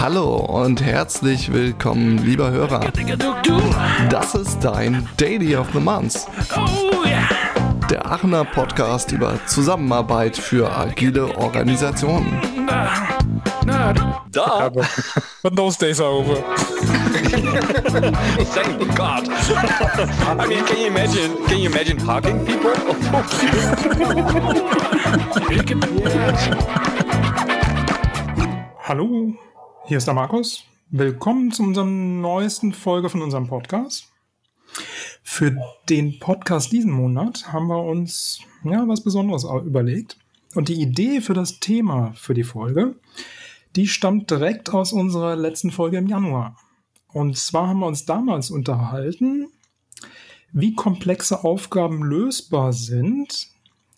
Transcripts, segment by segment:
Hallo und herzlich willkommen, lieber Hörer. Das ist dein Daily of the Month. Der Aachener Podcast über Zusammenarbeit für agile Organisationen. Da. But those days are over. Thank God. I mean, can you imagine? Can you imagine hugging people? Hallo, hier ist der Markus. Willkommen zu unserer neuesten Folge von unserem Podcast. Für den Podcast diesen Monat haben wir uns ja was Besonderes überlegt. Und die Idee für das Thema für die Folge, die stammt direkt aus unserer letzten Folge im Januar. Und zwar haben wir uns damals unterhalten, wie komplexe Aufgaben lösbar sind,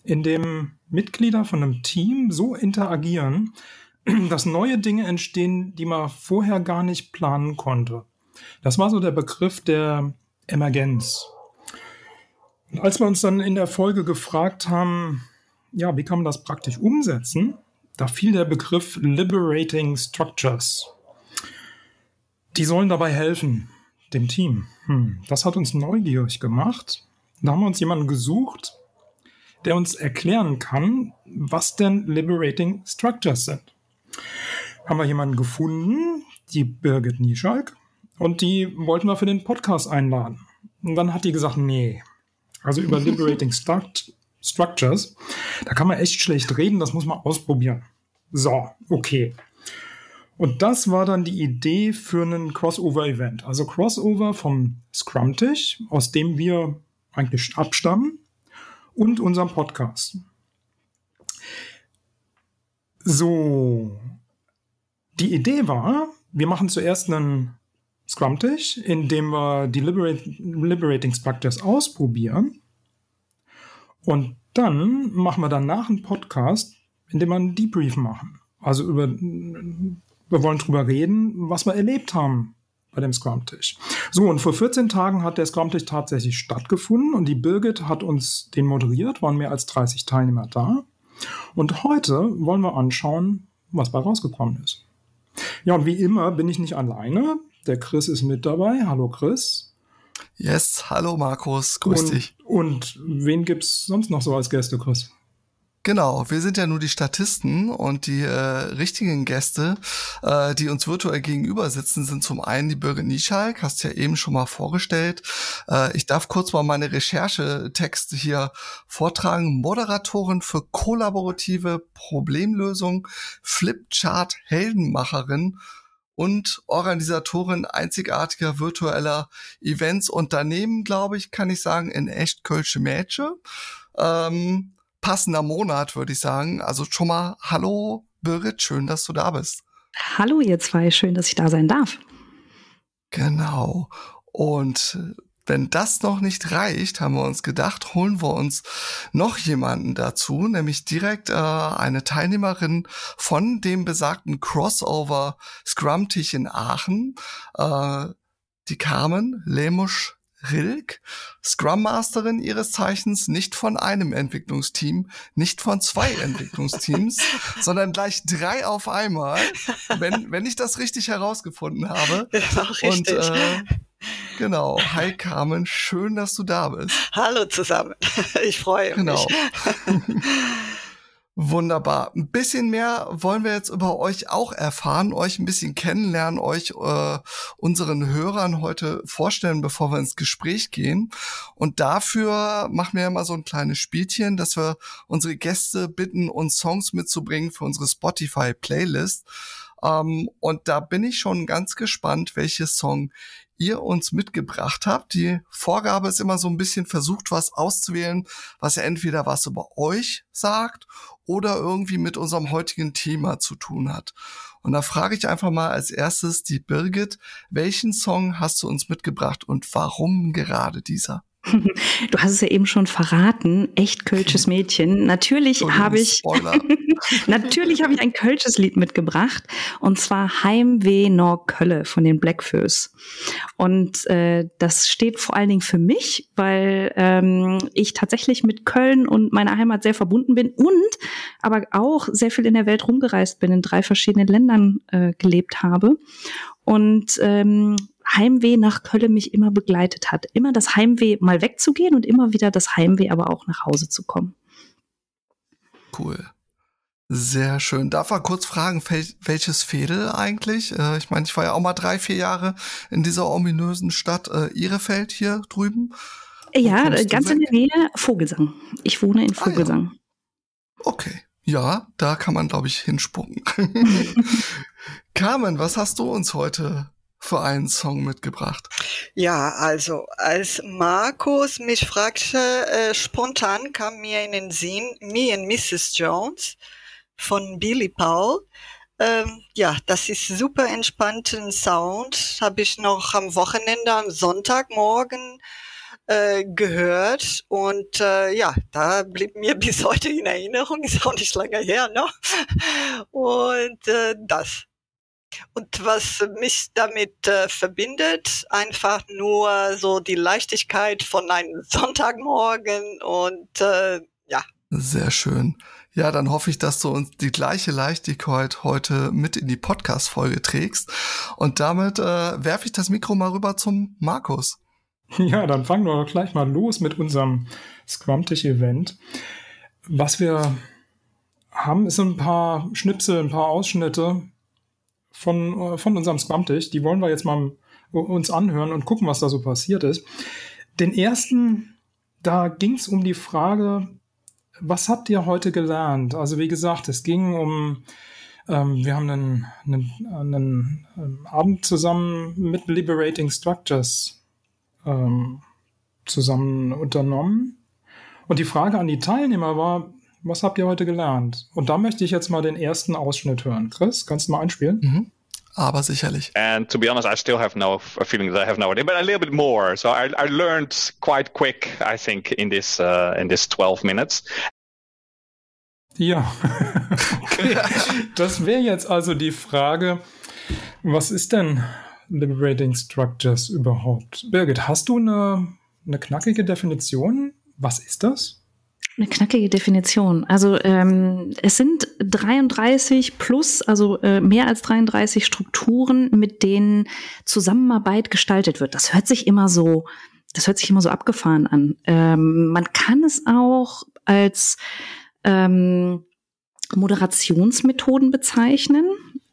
indem Mitglieder von einem Team so interagieren, dass neue Dinge entstehen, die man vorher gar nicht planen konnte. Das war so der Begriff der Emergenz. Und als wir uns dann in der Folge gefragt haben, ja, wie kann man das praktisch umsetzen, da fiel der Begriff Liberating Structures. Die sollen dabei helfen, dem Team. Hm, das hat uns neugierig gemacht. Da haben wir uns jemanden gesucht, der uns erklären kann, was denn Liberating Structures sind. Haben wir jemanden gefunden, die Birgit Nieschalk, und die wollten wir für den Podcast einladen. Und dann hat die gesagt, nee, also über Liberating Struct Structures, da kann man echt schlecht reden, das muss man ausprobieren. So, okay. Und das war dann die Idee für einen Crossover-Event. Also Crossover vom Scrum-Tisch, aus dem wir eigentlich abstammen, und unserem Podcast. So, die Idee war, wir machen zuerst einen Scrum-Tisch, in dem wir die Liberate, Liberating Structures ausprobieren. Und dann machen wir danach einen Podcast, in dem wir einen Debrief machen. Also über, wir wollen drüber reden, was wir erlebt haben bei dem Scrum-Tisch. So, und vor 14 Tagen hat der Scrum-Tisch tatsächlich stattgefunden und die Birgit hat uns den moderiert, waren mehr als 30 Teilnehmer da. Und heute wollen wir anschauen, was bei rausgekommen ist. Ja, und wie immer bin ich nicht alleine. Der Chris ist mit dabei. Hallo Chris. Yes, hallo Markus, grüß und, dich. Und wen gibt's sonst noch so als Gäste, Chris? Genau, wir sind ja nur die Statisten und die äh, richtigen Gäste, äh, die uns virtuell gegenüber sitzen, sind zum einen die Birgit Nieschalk, hast ja eben schon mal vorgestellt. Äh, ich darf kurz mal meine Recherchetexte hier vortragen. Moderatorin für kollaborative Problemlösung, Flipchart Heldenmacherin und Organisatorin einzigartiger virtueller Events. Unternehmen, glaube ich, kann ich sagen, in echt Kölsche Mädche. Ähm, passender Monat, würde ich sagen. Also schon mal Hallo Birgit, schön, dass du da bist. Hallo ihr zwei, schön, dass ich da sein darf. Genau. Und wenn das noch nicht reicht, haben wir uns gedacht, holen wir uns noch jemanden dazu, nämlich direkt äh, eine Teilnehmerin von dem besagten Crossover Scrum-Tisch in Aachen, äh, die Carmen Lemusch Rilk, Scrum Masterin ihres Zeichens, nicht von einem Entwicklungsteam, nicht von zwei Entwicklungsteams, sondern gleich drei auf einmal, wenn, wenn ich das richtig herausgefunden habe. Genau, Und äh, genau, hi Carmen, schön, dass du da bist. Hallo zusammen, ich freue Genau. mich. Wunderbar. Ein bisschen mehr wollen wir jetzt über euch auch erfahren, euch ein bisschen kennenlernen, euch äh, unseren Hörern heute vorstellen, bevor wir ins Gespräch gehen. Und dafür machen wir ja mal so ein kleines Spielchen, dass wir unsere Gäste bitten, uns Songs mitzubringen für unsere Spotify-Playlist. Ähm, und da bin ich schon ganz gespannt, welches Song ihr uns mitgebracht habt. Die Vorgabe ist immer so ein bisschen versucht, was auszuwählen, was ja entweder was über euch sagt oder irgendwie mit unserem heutigen Thema zu tun hat. Und da frage ich einfach mal als erstes die Birgit, welchen Song hast du uns mitgebracht und warum gerade dieser? Du hast es ja eben schon verraten, echt kölsches Mädchen. Natürlich habe ich, natürlich habe ich ein kölsches Lied mitgebracht und zwar Heimweh nor Kölle von den Blackfoes. Und äh, das steht vor allen Dingen für mich, weil ähm, ich tatsächlich mit Köln und meiner Heimat sehr verbunden bin und aber auch sehr viel in der Welt rumgereist bin, in drei verschiedenen Ländern äh, gelebt habe. Und ähm, Heimweh nach Köln mich immer begleitet hat. Immer das Heimweh mal wegzugehen und immer wieder das Heimweh aber auch nach Hause zu kommen. Cool. Sehr schön. Darf man kurz fragen, welches Fädel eigentlich? Äh, ich meine, ich war ja auch mal drei, vier Jahre in dieser ominösen Stadt äh, Ihrefeld hier drüben. Ja, ganz in der Nähe Vogelsang. Ich wohne in Vogelsang. Ah, ja. Okay. Ja, da kann man, glaube ich, hinspucken. Carmen, was hast du uns heute für einen Song mitgebracht? Ja, also als Markus mich fragte, äh, spontan kam mir in den Sinn Me and Mrs. Jones von Billy Paul. Ähm, ja, das ist super entspannten Sound. Habe ich noch am Wochenende, am Sonntagmorgen äh, gehört und äh, ja, da blieb mir bis heute in Erinnerung, ist auch nicht lange her, ne? Und äh, das und was mich damit äh, verbindet, einfach nur so die Leichtigkeit von einem Sonntagmorgen und äh, ja. Sehr schön. Ja, dann hoffe ich, dass du uns die gleiche Leichtigkeit heute mit in die Podcast-Folge trägst. Und damit äh, werfe ich das Mikro mal rüber zum Markus. Ja, dann fangen wir gleich mal los mit unserem Scrum-Tisch-Event. Was wir haben, ist ein paar Schnipsel, ein paar Ausschnitte von, äh, von unserem Scrum-Tisch. Die wollen wir jetzt mal uns anhören und gucken, was da so passiert ist. Den ersten, da ging es um die Frage, was habt ihr heute gelernt? Also wie gesagt, es ging um, ähm, wir haben einen, einen, einen, ähm, Abend zusammen mit Liberating Structures ähm, zusammen unternommen. Und die Frage an die Teilnehmer war, was habt ihr heute gelernt? Und da möchte ich jetzt mal den ersten Ausschnitt hören. Chris, kannst du mal einspielen? Mhm. Aber sicherlich. And to be honest, I still have no feeling that I have no idea, but a little bit more. So I, I learned quite quick, I think, in this uh, in this 12 minutes. Ja, okay. Das wäre jetzt also die Frage, was ist denn Liberating Structures überhaupt? Birgit, hast du eine, eine knackige Definition? Was ist das? Eine knackige Definition. Also ähm, es sind 33 plus, also äh, mehr als 33 Strukturen, mit denen Zusammenarbeit gestaltet wird. Das hört sich immer so, das hört sich immer so abgefahren an. Ähm, man kann es auch als ähm, Moderationsmethoden bezeichnen.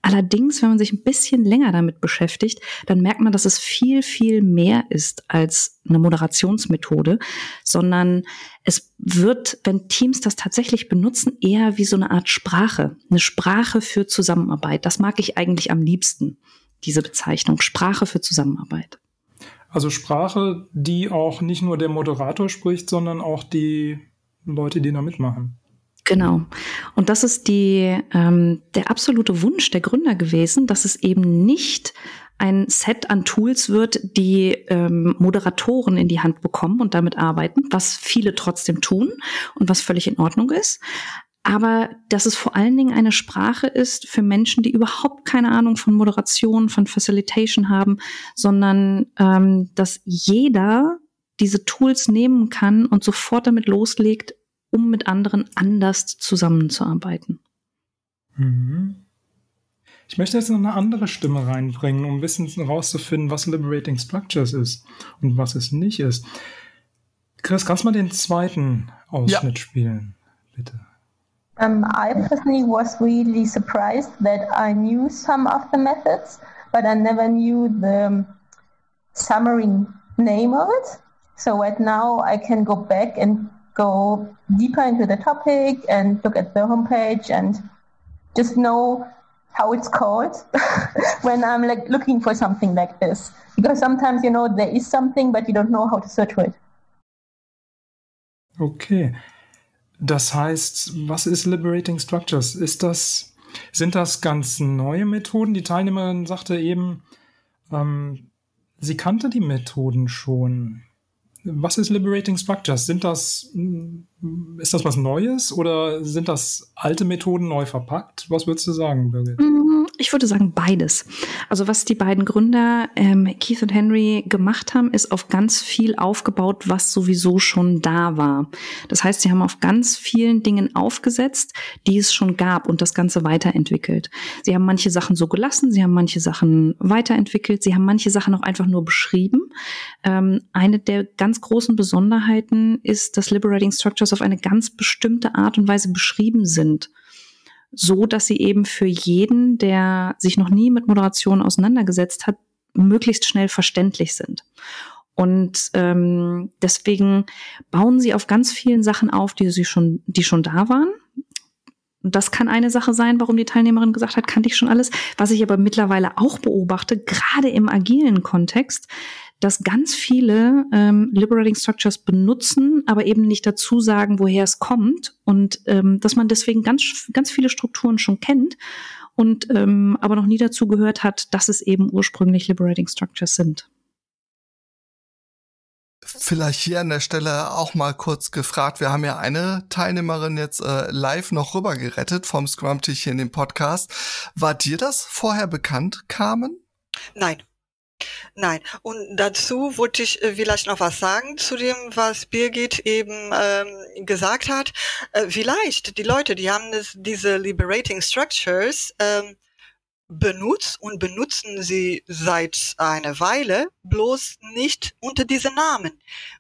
Allerdings, wenn man sich ein bisschen länger damit beschäftigt, dann merkt man, dass es viel, viel mehr ist als eine Moderationsmethode, sondern es wird, wenn Teams das tatsächlich benutzen, eher wie so eine Art Sprache, eine Sprache für Zusammenarbeit. Das mag ich eigentlich am liebsten, diese Bezeichnung, Sprache für Zusammenarbeit. Also Sprache, die auch nicht nur der Moderator spricht, sondern auch die Leute, die da mitmachen. Genau. Und das ist die, ähm, der absolute Wunsch der Gründer gewesen, dass es eben nicht ein Set an Tools wird, die ähm, Moderatoren in die Hand bekommen und damit arbeiten, was viele trotzdem tun und was völlig in Ordnung ist. Aber dass es vor allen Dingen eine Sprache ist für Menschen, die überhaupt keine Ahnung von Moderation, von Facilitation haben, sondern ähm, dass jeder diese Tools nehmen kann und sofort damit loslegt, um mit anderen anders zusammenzuarbeiten. Mhm. Ich möchte jetzt noch eine andere Stimme reinbringen, um ein bisschen herauszufinden, was Liberating Structures ist und was es nicht ist. Chris, kannst du mal den zweiten Ausschnitt ja. spielen, bitte? Um, I personally was really surprised that I knew some of the methods, but I never knew the summary name of it. So right now I can go back and go deeper into the topic and look at the homepage and just know how it's called when I'm like looking for something like this. Because sometimes you know there is something, but you don't know how to search for it. Okay. Das heißt, was ist Liberating Structures? Ist das, sind das ganz neue Methoden? Die Teilnehmerin sagte eben, ähm, sie kannte die Methoden schon. Was ist Liberating Structures? Sind das, ist das was Neues oder sind das alte Methoden neu verpackt? Was würdest du sagen, Birgit? Mm, ich würde sagen beides. Also was die beiden Gründer ähm, Keith und Henry gemacht haben, ist auf ganz viel aufgebaut, was sowieso schon da war. Das heißt, sie haben auf ganz vielen Dingen aufgesetzt, die es schon gab und das Ganze weiterentwickelt. Sie haben manche Sachen so gelassen, sie haben manche Sachen weiterentwickelt, sie haben manche Sachen auch einfach nur beschrieben. Ähm, eine der ganz großen Besonderheiten ist, dass Liberating Structures auf eine ganz bestimmte Art und Weise beschrieben sind so dass sie eben für jeden, der sich noch nie mit Moderation auseinandergesetzt hat, möglichst schnell verständlich sind. Und ähm, deswegen bauen sie auf ganz vielen Sachen auf, die sie schon, die schon da waren. Das kann eine Sache sein, warum die Teilnehmerin gesagt hat, kannte ich schon alles. Was ich aber mittlerweile auch beobachte, gerade im agilen Kontext, dass ganz viele ähm, Liberating Structures benutzen, aber eben nicht dazu sagen, woher es kommt und ähm, dass man deswegen ganz, ganz viele Strukturen schon kennt und ähm, aber noch nie dazu gehört hat, dass es eben ursprünglich Liberating Structures sind. Vielleicht hier an der Stelle auch mal kurz gefragt. Wir haben ja eine Teilnehmerin jetzt äh, live noch rüber gerettet vom Scrum-Tisch hier in dem Podcast. War dir das vorher bekannt, Carmen? Nein. Nein. Und dazu wollte ich äh, vielleicht noch was sagen zu dem, was Birgit eben ähm, gesagt hat. Äh, vielleicht die Leute, die haben das, diese Liberating Structures ähm, benutzt und benutzen sie seit einer Weile, bloß nicht unter diesem Namen.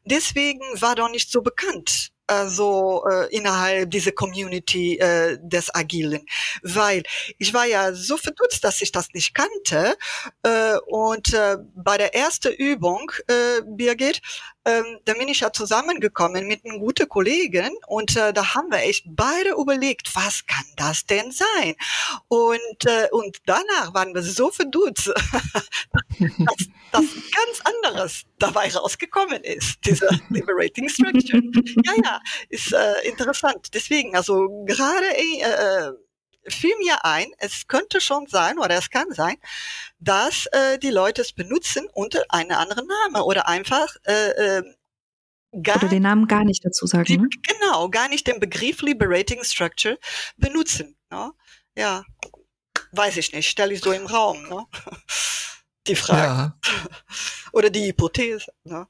Deswegen war doch nicht so bekannt also äh, innerhalb dieser Community äh, des Agilen, weil ich war ja so verdutzt, dass ich das nicht kannte äh, und äh, bei der ersten Übung, äh, Birgit, ähm, da bin ich ja zusammengekommen mit einem guten Kollegen und äh, da haben wir echt beide überlegt, was kann das denn sein? Und, äh, und danach waren wir so verdutzt, dass das ganz anderes dabei rausgekommen ist, dieser Liberating Structure. Ja, ja, ist äh, interessant. Deswegen, also gerade äh, äh fiel mir ein, es könnte schon sein oder es kann sein, dass äh, die Leute es benutzen unter einem anderen Namen oder einfach äh, äh, gar, oder den Namen gar nicht dazu sagen. Die, ne? Genau, gar nicht den Begriff Liberating Structure benutzen. Ne? Ja, weiß ich nicht, stelle ich so im Raum. Ne? Die Frage. Ja. Oder die Hypothese. Ne?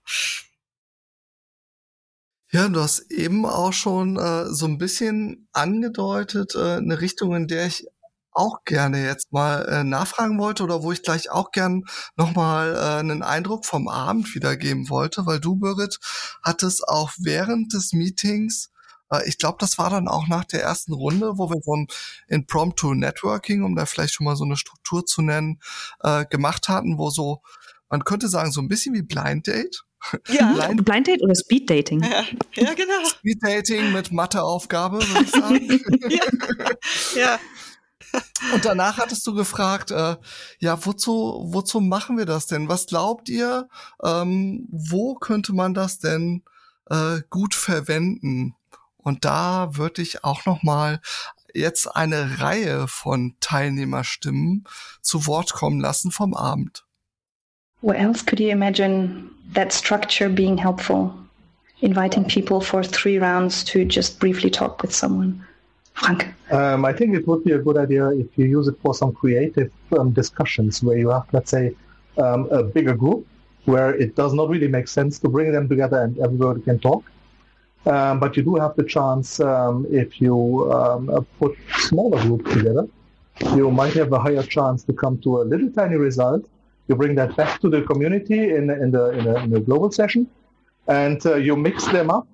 Ja, du hast eben auch schon äh, so ein bisschen angedeutet, äh, eine Richtung, in der ich auch gerne jetzt mal äh, nachfragen wollte oder wo ich gleich auch gern nochmal äh, einen Eindruck vom Abend wiedergeben wollte, weil du, Birgit, hattest auch während des Meetings, äh, ich glaube, das war dann auch nach der ersten Runde, wo wir so ein Impromptu Networking, um da vielleicht schon mal so eine Struktur zu nennen, äh, gemacht hatten, wo so, man könnte sagen, so ein bisschen wie Blind Date ja. Blind, Blind Date oder Speed Dating? Ja, ja genau. Speed Dating mit Matheaufgabe, würde ich sagen. ja. ja. Und danach hattest du gefragt, äh, ja, wozu, wozu machen wir das denn? Was glaubt ihr? Ähm, wo könnte man das denn äh, gut verwenden? Und da würde ich auch noch mal jetzt eine Reihe von Teilnehmerstimmen zu Wort kommen lassen vom Abend. What else could you imagine that structure being helpful? Inviting people for three rounds to just briefly talk with someone. Frank. Um, I think it would be a good idea if you use it for some creative um, discussions where you have, let's say, um, a bigger group where it does not really make sense to bring them together and everybody can talk. Um, but you do have the chance um, if you um, put smaller groups together, you might have a higher chance to come to a little tiny result you bring that back to the community in, in, the, in, the, in the global session, and uh, you mix them up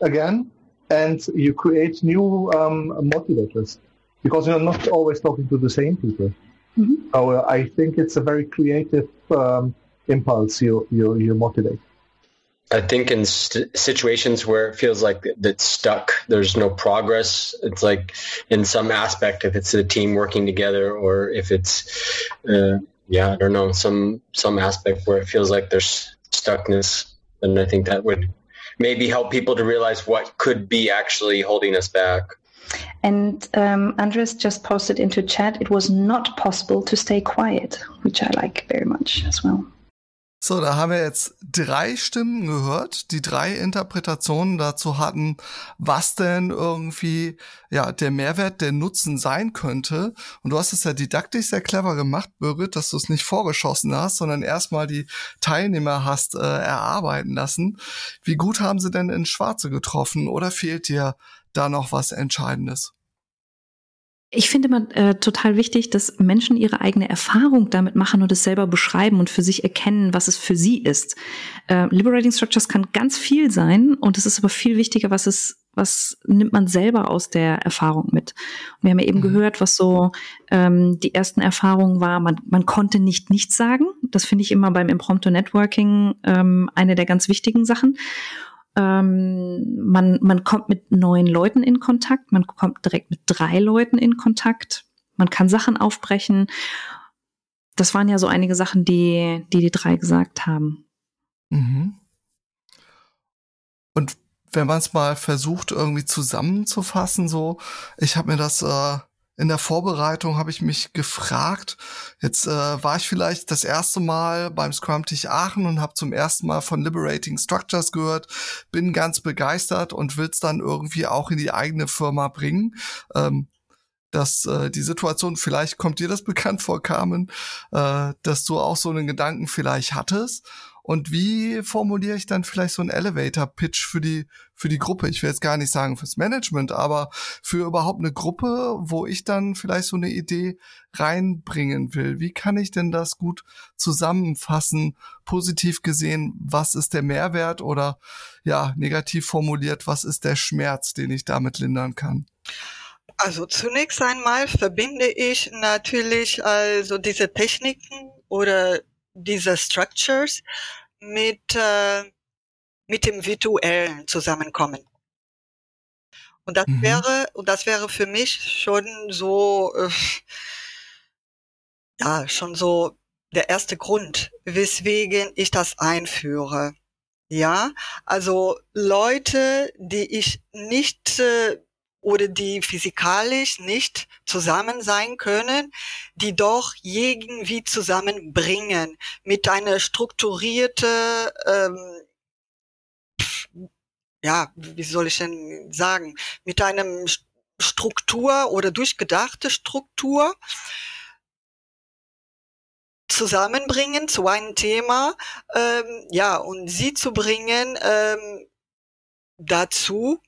again, and you create new um, motivators because you're not always talking to the same people. Mm-hmm. So uh, I think it's a very creative um, impulse you, you, you motivate. I think in st- situations where it feels like it's stuck, there's no progress. It's like in some aspect, if it's a team working together or if it's uh, yeah, I don't know, some some aspect where it feels like there's stuckness, and I think that would maybe help people to realize what could be actually holding us back. And um, Andres just posted into chat, it was not possible to stay quiet, which I like very much as well. So, da haben wir jetzt drei Stimmen gehört, die drei Interpretationen dazu hatten, was denn irgendwie ja der Mehrwert, der Nutzen sein könnte. Und du hast es ja didaktisch sehr clever gemacht, Birgit, dass du es nicht vorgeschossen hast, sondern erstmal die Teilnehmer hast äh, erarbeiten lassen. Wie gut haben sie denn ins Schwarze getroffen oder fehlt dir da noch was Entscheidendes? Ich finde immer äh, total wichtig, dass Menschen ihre eigene Erfahrung damit machen und es selber beschreiben und für sich erkennen, was es für sie ist. Äh, Liberating Structures kann ganz viel sein und es ist aber viel wichtiger, was es was nimmt man selber aus der Erfahrung mit? Und wir haben ja eben mhm. gehört, was so ähm, die ersten Erfahrungen war. Man, man konnte nicht nichts sagen. Das finde ich immer beim Impromptu Networking ähm, eine der ganz wichtigen Sachen. Ähm, man, man kommt mit neuen Leuten in Kontakt, man kommt direkt mit drei Leuten in Kontakt, man kann Sachen aufbrechen. Das waren ja so einige Sachen, die die, die drei gesagt haben. Mhm. Und wenn man es mal versucht, irgendwie zusammenzufassen, so, ich habe mir das äh, in der Vorbereitung habe ich mich gefragt, jetzt äh, war ich vielleicht das erste Mal beim Scrum-Tisch Aachen und habe zum ersten Mal von Liberating Structures gehört, bin ganz begeistert und will es dann irgendwie auch in die eigene Firma bringen. Ähm, dass äh, die Situation, vielleicht kommt dir das bekannt vor, Carmen, äh, dass du auch so einen Gedanken vielleicht hattest und wie formuliere ich dann vielleicht so einen Elevator-Pitch für die, für die Gruppe? Ich will jetzt gar nicht sagen fürs Management, aber für überhaupt eine Gruppe, wo ich dann vielleicht so eine Idee reinbringen will. Wie kann ich denn das gut zusammenfassen, positiv gesehen? Was ist der Mehrwert oder ja, negativ formuliert, was ist der Schmerz, den ich damit lindern kann? Also zunächst einmal verbinde ich natürlich also diese Techniken oder diese Structures mit, äh, mit dem virtuellen Zusammenkommen. Und das mhm. wäre, und das wäre für mich schon so, äh, ja, schon so der erste Grund, weswegen ich das einführe. Ja, also Leute, die ich nicht äh, oder die physikalisch nicht zusammen sein können, die doch irgendwie zusammenbringen mit einer strukturierte, ähm, ja, wie soll ich denn sagen, mit einem Struktur oder durchgedachte Struktur zusammenbringen zu einem Thema, ähm, ja, und sie zu bringen ähm, dazu,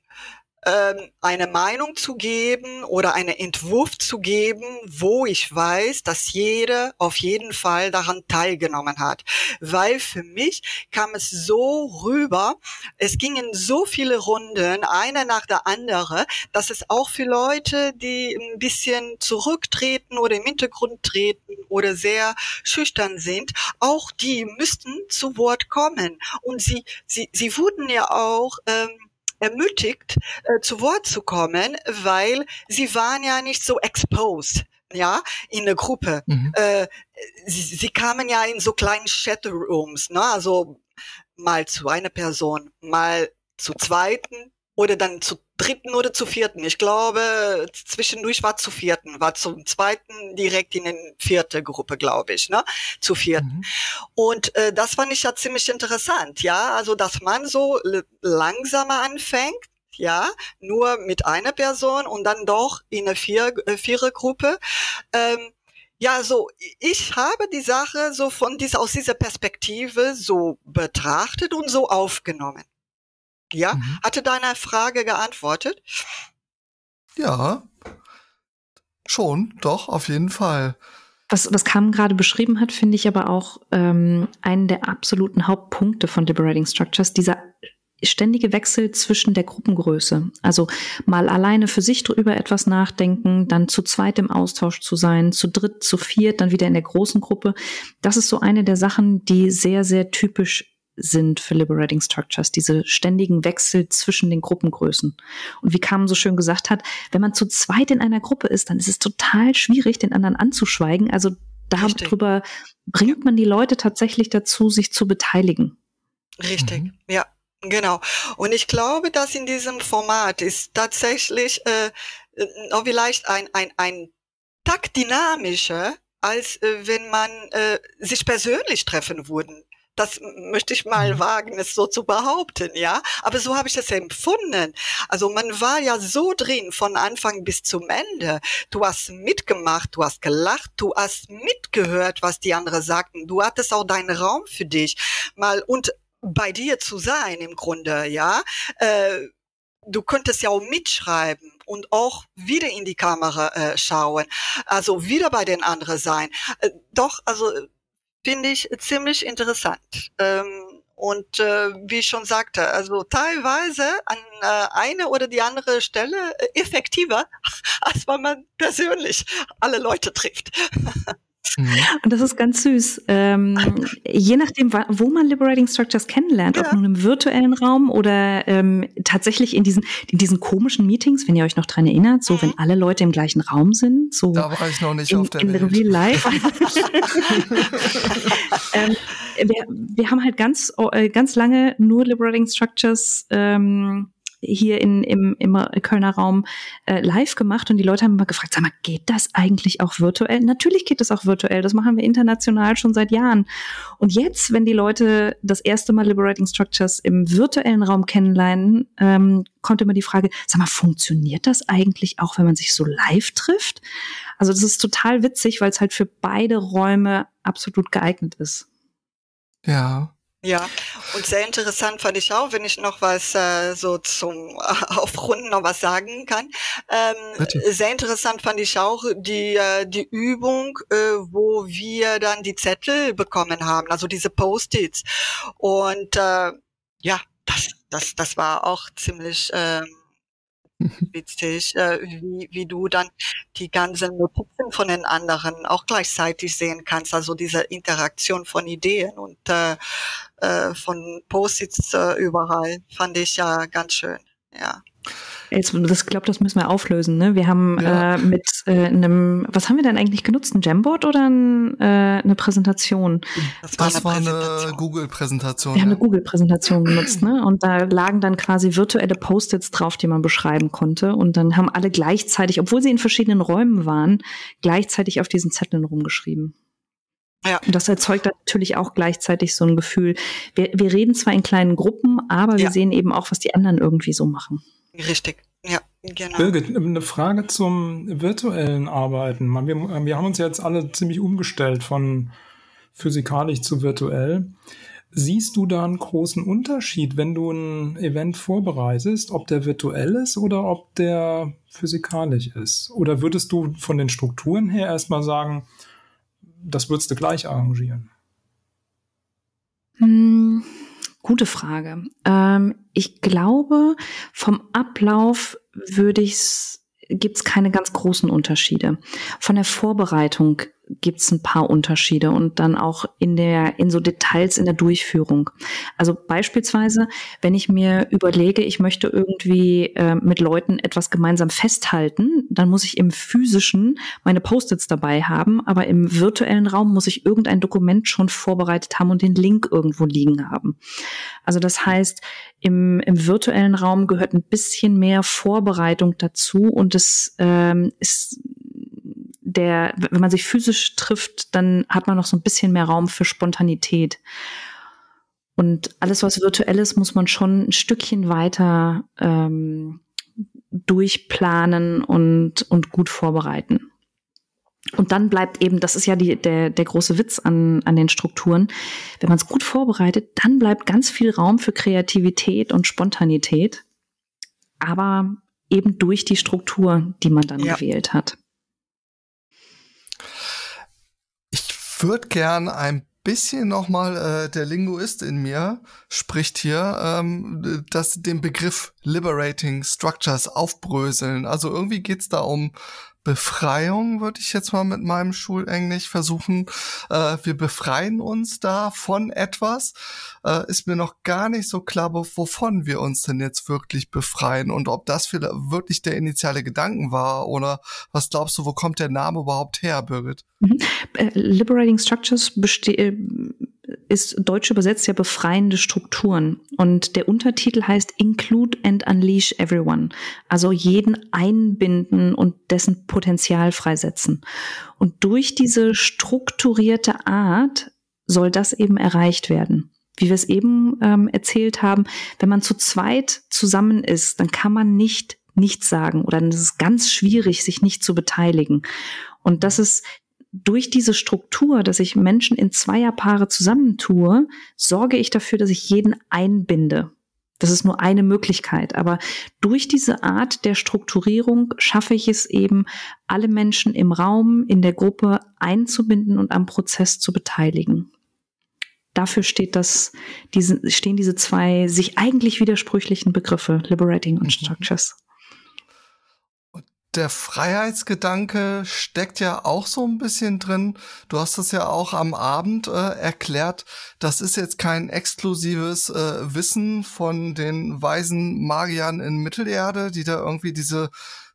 eine Meinung zu geben oder einen Entwurf zu geben, wo ich weiß, dass jeder auf jeden Fall daran teilgenommen hat. Weil für mich kam es so rüber, es gingen so viele Runden, eine nach der andere, dass es auch für Leute, die ein bisschen zurücktreten oder im Hintergrund treten oder sehr schüchtern sind, auch die müssten zu Wort kommen. Und sie, sie, sie wurden ja auch ähm, ermutigt, äh, zu Wort zu kommen, weil sie waren ja nicht so exposed ja, in der Gruppe. Mhm. Äh, sie, sie kamen ja in so kleinen Chat-Rooms, ne? also mal zu einer Person, mal zu zweiten oder dann zu dritten oder zu vierten. Ich glaube, zwischendurch war zu vierten, war zum zweiten direkt in den vierte Gruppe, glaube ich, ne? Zu vierten. Mhm. Und äh, das fand ich ja ziemlich interessant, ja, also dass man so langsamer anfängt, ja, nur mit einer Person und dann doch in eine vier, äh, Vierergruppe. Ähm, ja, so ich habe die Sache so von dieser aus dieser Perspektive so betrachtet und so aufgenommen. Ja, mhm. hatte deine Frage geantwortet? Ja, schon, doch, auf jeden Fall. Was, was Carmen gerade beschrieben hat, finde ich aber auch ähm, einen der absoluten Hauptpunkte von Liberating Structures, dieser ständige Wechsel zwischen der Gruppengröße. Also mal alleine für sich drüber etwas nachdenken, dann zu zweit im Austausch zu sein, zu dritt, zu viert, dann wieder in der großen Gruppe. Das ist so eine der Sachen, die sehr, sehr typisch sind für Liberating Structures, diese ständigen Wechsel zwischen den Gruppengrößen. Und wie Carmen so schön gesagt hat, wenn man zu zweit in einer Gruppe ist, dann ist es total schwierig, den anderen anzuschweigen. Also darüber bringt man die Leute tatsächlich dazu, sich zu beteiligen. Richtig, mhm. ja. Genau. Und ich glaube, dass in diesem Format ist tatsächlich äh, noch vielleicht ein, ein, ein Takt dynamischer, als äh, wenn man äh, sich persönlich treffen würden das möchte ich mal mhm. wagen, es so zu behaupten, ja. Aber so habe ich das empfunden. Also man war ja so drin von Anfang bis zum Ende. Du hast mitgemacht, du hast gelacht, du hast mitgehört, was die anderen sagten. Du hattest auch deinen Raum für dich mal und bei dir zu sein im Grunde, ja. Äh, du könntest ja auch mitschreiben und auch wieder in die Kamera äh, schauen, also wieder bei den anderen sein. Äh, doch, also finde ich ziemlich interessant. Ähm, und äh, wie ich schon sagte, also teilweise an äh, eine oder die andere Stelle äh, effektiver, als wenn man persönlich alle Leute trifft. Mhm. Und das ist ganz süß. Ähm, je nachdem, wo man Liberating Structures kennenlernt, ja. ob nun im virtuellen Raum oder ähm, tatsächlich in diesen, in diesen komischen Meetings, wenn ihr euch noch dran erinnert, so mhm. wenn alle Leute im gleichen Raum sind, so da war ich noch nicht in, auf der in Welt. Real Life. ähm, wir, wir haben halt ganz, äh, ganz lange nur Liberating Structures ähm, hier in, im, im Kölner Raum äh, live gemacht und die Leute haben immer gefragt, sag mal, geht das eigentlich auch virtuell? Natürlich geht das auch virtuell, das machen wir international schon seit Jahren. Und jetzt, wenn die Leute das erste Mal Liberating Structures im virtuellen Raum kennenlernen, ähm, kommt immer die Frage, sag mal, funktioniert das eigentlich auch, wenn man sich so live trifft? Also das ist total witzig, weil es halt für beide Räume absolut geeignet ist. Ja, ja, und sehr interessant fand ich auch, wenn ich noch was äh, so zum äh, Aufrunden noch was sagen kann. Ähm, sehr interessant fand ich auch die äh, die Übung, äh, wo wir dann die Zettel bekommen haben, also diese Post-its. Und äh, ja, das das das war auch ziemlich äh, witzig, äh, wie, wie du dann die ganzen Notizen von den anderen auch gleichzeitig sehen kannst. Also diese Interaktion von Ideen und äh, äh, von Post-its äh, überall fand ich ja ganz schön. Ja. Jetzt, das glaube, das müssen wir auflösen. Ne? Wir haben ja. äh, mit äh, einem, was haben wir denn eigentlich genutzt? Ein Jamboard oder ein, äh, eine Präsentation? Das war, das eine, war eine Google-Präsentation. Wir ja. haben eine Google-Präsentation genutzt, ne? Und da lagen dann quasi virtuelle Post-its drauf, die man beschreiben konnte. Und dann haben alle gleichzeitig, obwohl sie in verschiedenen Räumen waren, gleichzeitig auf diesen Zetteln rumgeschrieben. Ja. Und das erzeugt natürlich auch gleichzeitig so ein Gefühl. Wir, wir reden zwar in kleinen Gruppen, aber wir sehen eben auch, was die anderen irgendwie so machen. Richtig. Ja, genau. Birgit, eine Frage zum virtuellen Arbeiten. Wir, wir haben uns jetzt alle ziemlich umgestellt von physikalisch zu virtuell. Siehst du da einen großen Unterschied, wenn du ein Event vorbereitest, ob der virtuell ist oder ob der physikalisch ist? Oder würdest du von den Strukturen her erstmal sagen, das würdest du gleich arrangieren? Hm, gute Frage. Ähm, ich glaube, vom Ablauf würde ich es gibt es keine ganz großen Unterschiede. Von der Vorbereitung gibt es ein paar Unterschiede und dann auch in der, in so Details in der Durchführung. Also beispielsweise, wenn ich mir überlege, ich möchte irgendwie äh, mit Leuten etwas gemeinsam festhalten, dann muss ich im physischen meine Post-its dabei haben, aber im virtuellen Raum muss ich irgendein Dokument schon vorbereitet haben und den Link irgendwo liegen haben. Also das heißt, im, im virtuellen Raum gehört ein bisschen mehr Vorbereitung dazu und es ähm, ist der, wenn man sich physisch trifft, dann hat man noch so ein bisschen mehr Raum für Spontanität. Und alles, was virtuell ist, muss man schon ein Stückchen weiter ähm, durchplanen und, und gut vorbereiten. Und dann bleibt eben, das ist ja die, der, der große Witz an, an den Strukturen, wenn man es gut vorbereitet, dann bleibt ganz viel Raum für Kreativität und Spontanität, aber eben durch die Struktur, die man dann ja. gewählt hat. Würde gern ein bisschen nochmal, äh, der Linguist in mir spricht hier, ähm, dass den Begriff Liberating Structures aufbröseln. Also irgendwie geht's da um Befreiung, würde ich jetzt mal mit meinem Schulenglisch versuchen. Äh, wir befreien uns da von etwas. Äh, ist mir noch gar nicht so klar, wovon wir uns denn jetzt wirklich befreien und ob das wirklich der initiale Gedanken war oder was glaubst du, wo kommt der Name überhaupt her, Birgit? Mhm. Äh, Liberating Structures besteht äh, ist deutsch übersetzt ja befreiende Strukturen. Und der Untertitel heißt Include and Unleash Everyone. Also jeden einbinden und dessen Potenzial freisetzen. Und durch diese strukturierte Art soll das eben erreicht werden. Wie wir es eben ähm, erzählt haben, wenn man zu zweit zusammen ist, dann kann man nicht nichts sagen oder dann ist es ganz schwierig, sich nicht zu beteiligen. Und das ist durch diese Struktur, dass ich Menschen in Zweierpaare zusammentue, sorge ich dafür, dass ich jeden einbinde. Das ist nur eine Möglichkeit. Aber durch diese Art der Strukturierung schaffe ich es eben, alle Menschen im Raum, in der Gruppe einzubinden und am Prozess zu beteiligen. Dafür steht das, diese, stehen diese zwei sich eigentlich widersprüchlichen Begriffe, Liberating und mhm. Structures der Freiheitsgedanke steckt ja auch so ein bisschen drin. Du hast es ja auch am Abend äh, erklärt. Das ist jetzt kein exklusives äh, Wissen von den weisen Magiern in Mittelerde, die da irgendwie diese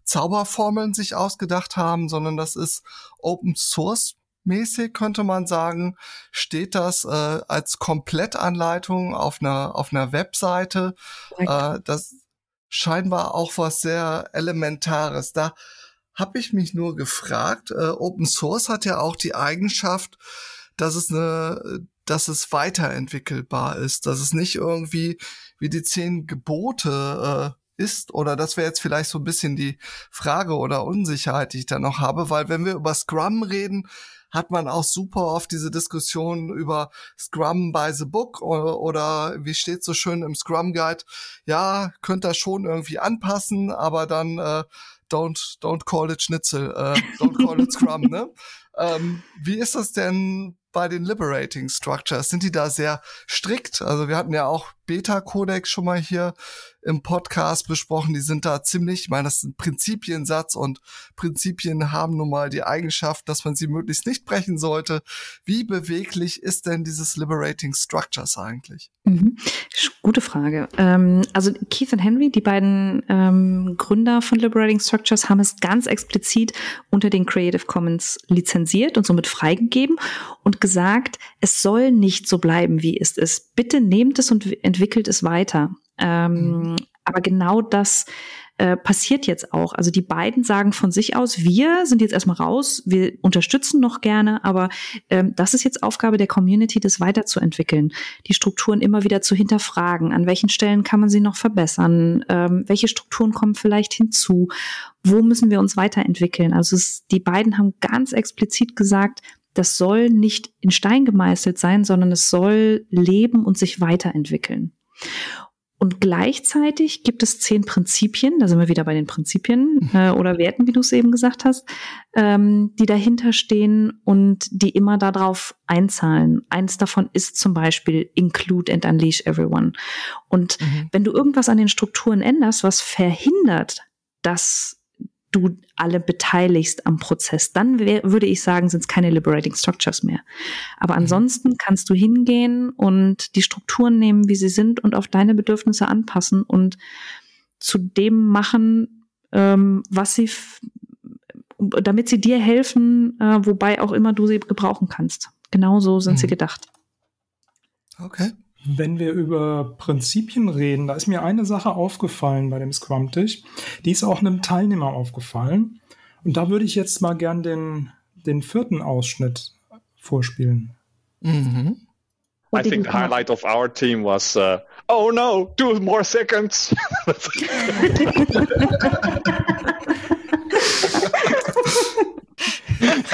Zauberformeln sich ausgedacht haben, sondern das ist Open Source mäßig könnte man sagen, steht das äh, als Komplettanleitung auf einer auf einer Webseite. Äh, das scheinbar auch was sehr Elementares. Da habe ich mich nur gefragt, äh, Open Source hat ja auch die Eigenschaft, dass es eine, dass es weiterentwickelbar ist, dass es nicht irgendwie wie die zehn Gebote äh, ist oder das wäre jetzt vielleicht so ein bisschen die Frage oder Unsicherheit, die ich da noch habe, weil wenn wir über Scrum reden, hat man auch super oft diese Diskussion über Scrum by the Book oder, oder wie steht so schön im Scrum Guide, ja, könnt ihr schon irgendwie anpassen, aber dann äh, don't, don't call it Schnitzel, äh, don't call it Scrum, ne? Ähm, wie ist das denn bei den Liberating Structures? Sind die da sehr strikt? Also wir hatten ja auch Beta-Codex schon mal hier im Podcast besprochen. Die sind da ziemlich, ich meine, das ist ein Prinzipiensatz und Prinzipien haben nun mal die Eigenschaft, dass man sie möglichst nicht brechen sollte. Wie beweglich ist denn dieses Liberating Structures eigentlich? Mhm. Gute Frage. Ähm, also Keith und Henry, die beiden ähm, Gründer von Liberating Structures, haben es ganz explizit unter den Creative Commons lizenziert und somit freigegeben und gesagt, es soll nicht so bleiben, wie es ist. Bitte nehmt es und entwickelt es weiter. Ähm, mhm. Aber genau das äh, passiert jetzt auch. Also die beiden sagen von sich aus, wir sind jetzt erstmal raus, wir unterstützen noch gerne, aber ähm, das ist jetzt Aufgabe der Community, das weiterzuentwickeln, die Strukturen immer wieder zu hinterfragen, an welchen Stellen kann man sie noch verbessern, ähm, welche Strukturen kommen vielleicht hinzu, wo müssen wir uns weiterentwickeln. Also es, die beiden haben ganz explizit gesagt, das soll nicht in Stein gemeißelt sein, sondern es soll leben und sich weiterentwickeln. Und gleichzeitig gibt es zehn Prinzipien, da sind wir wieder bei den Prinzipien mhm. äh, oder Werten, wie du es eben gesagt hast, ähm, die dahinter stehen und die immer darauf einzahlen. Eins davon ist zum Beispiel Include and Unleash Everyone. Und mhm. wenn du irgendwas an den Strukturen änderst, was verhindert, dass du alle beteiligst am Prozess. Dann wär, würde ich sagen, sind es keine Liberating Structures mehr. Aber mhm. ansonsten kannst du hingehen und die Strukturen nehmen, wie sie sind und auf deine Bedürfnisse anpassen und zu dem machen, ähm, was sie, damit sie dir helfen, äh, wobei auch immer du sie gebrauchen kannst. Genauso sind mhm. sie gedacht. Okay. Wenn wir über Prinzipien reden, da ist mir eine Sache aufgefallen bei dem Scrum-Tisch. Die ist auch einem Teilnehmer aufgefallen. Und da würde ich jetzt mal gern den, den vierten Ausschnitt vorspielen. Mhm. I think the highlight of our team was, uh, oh no, two more seconds.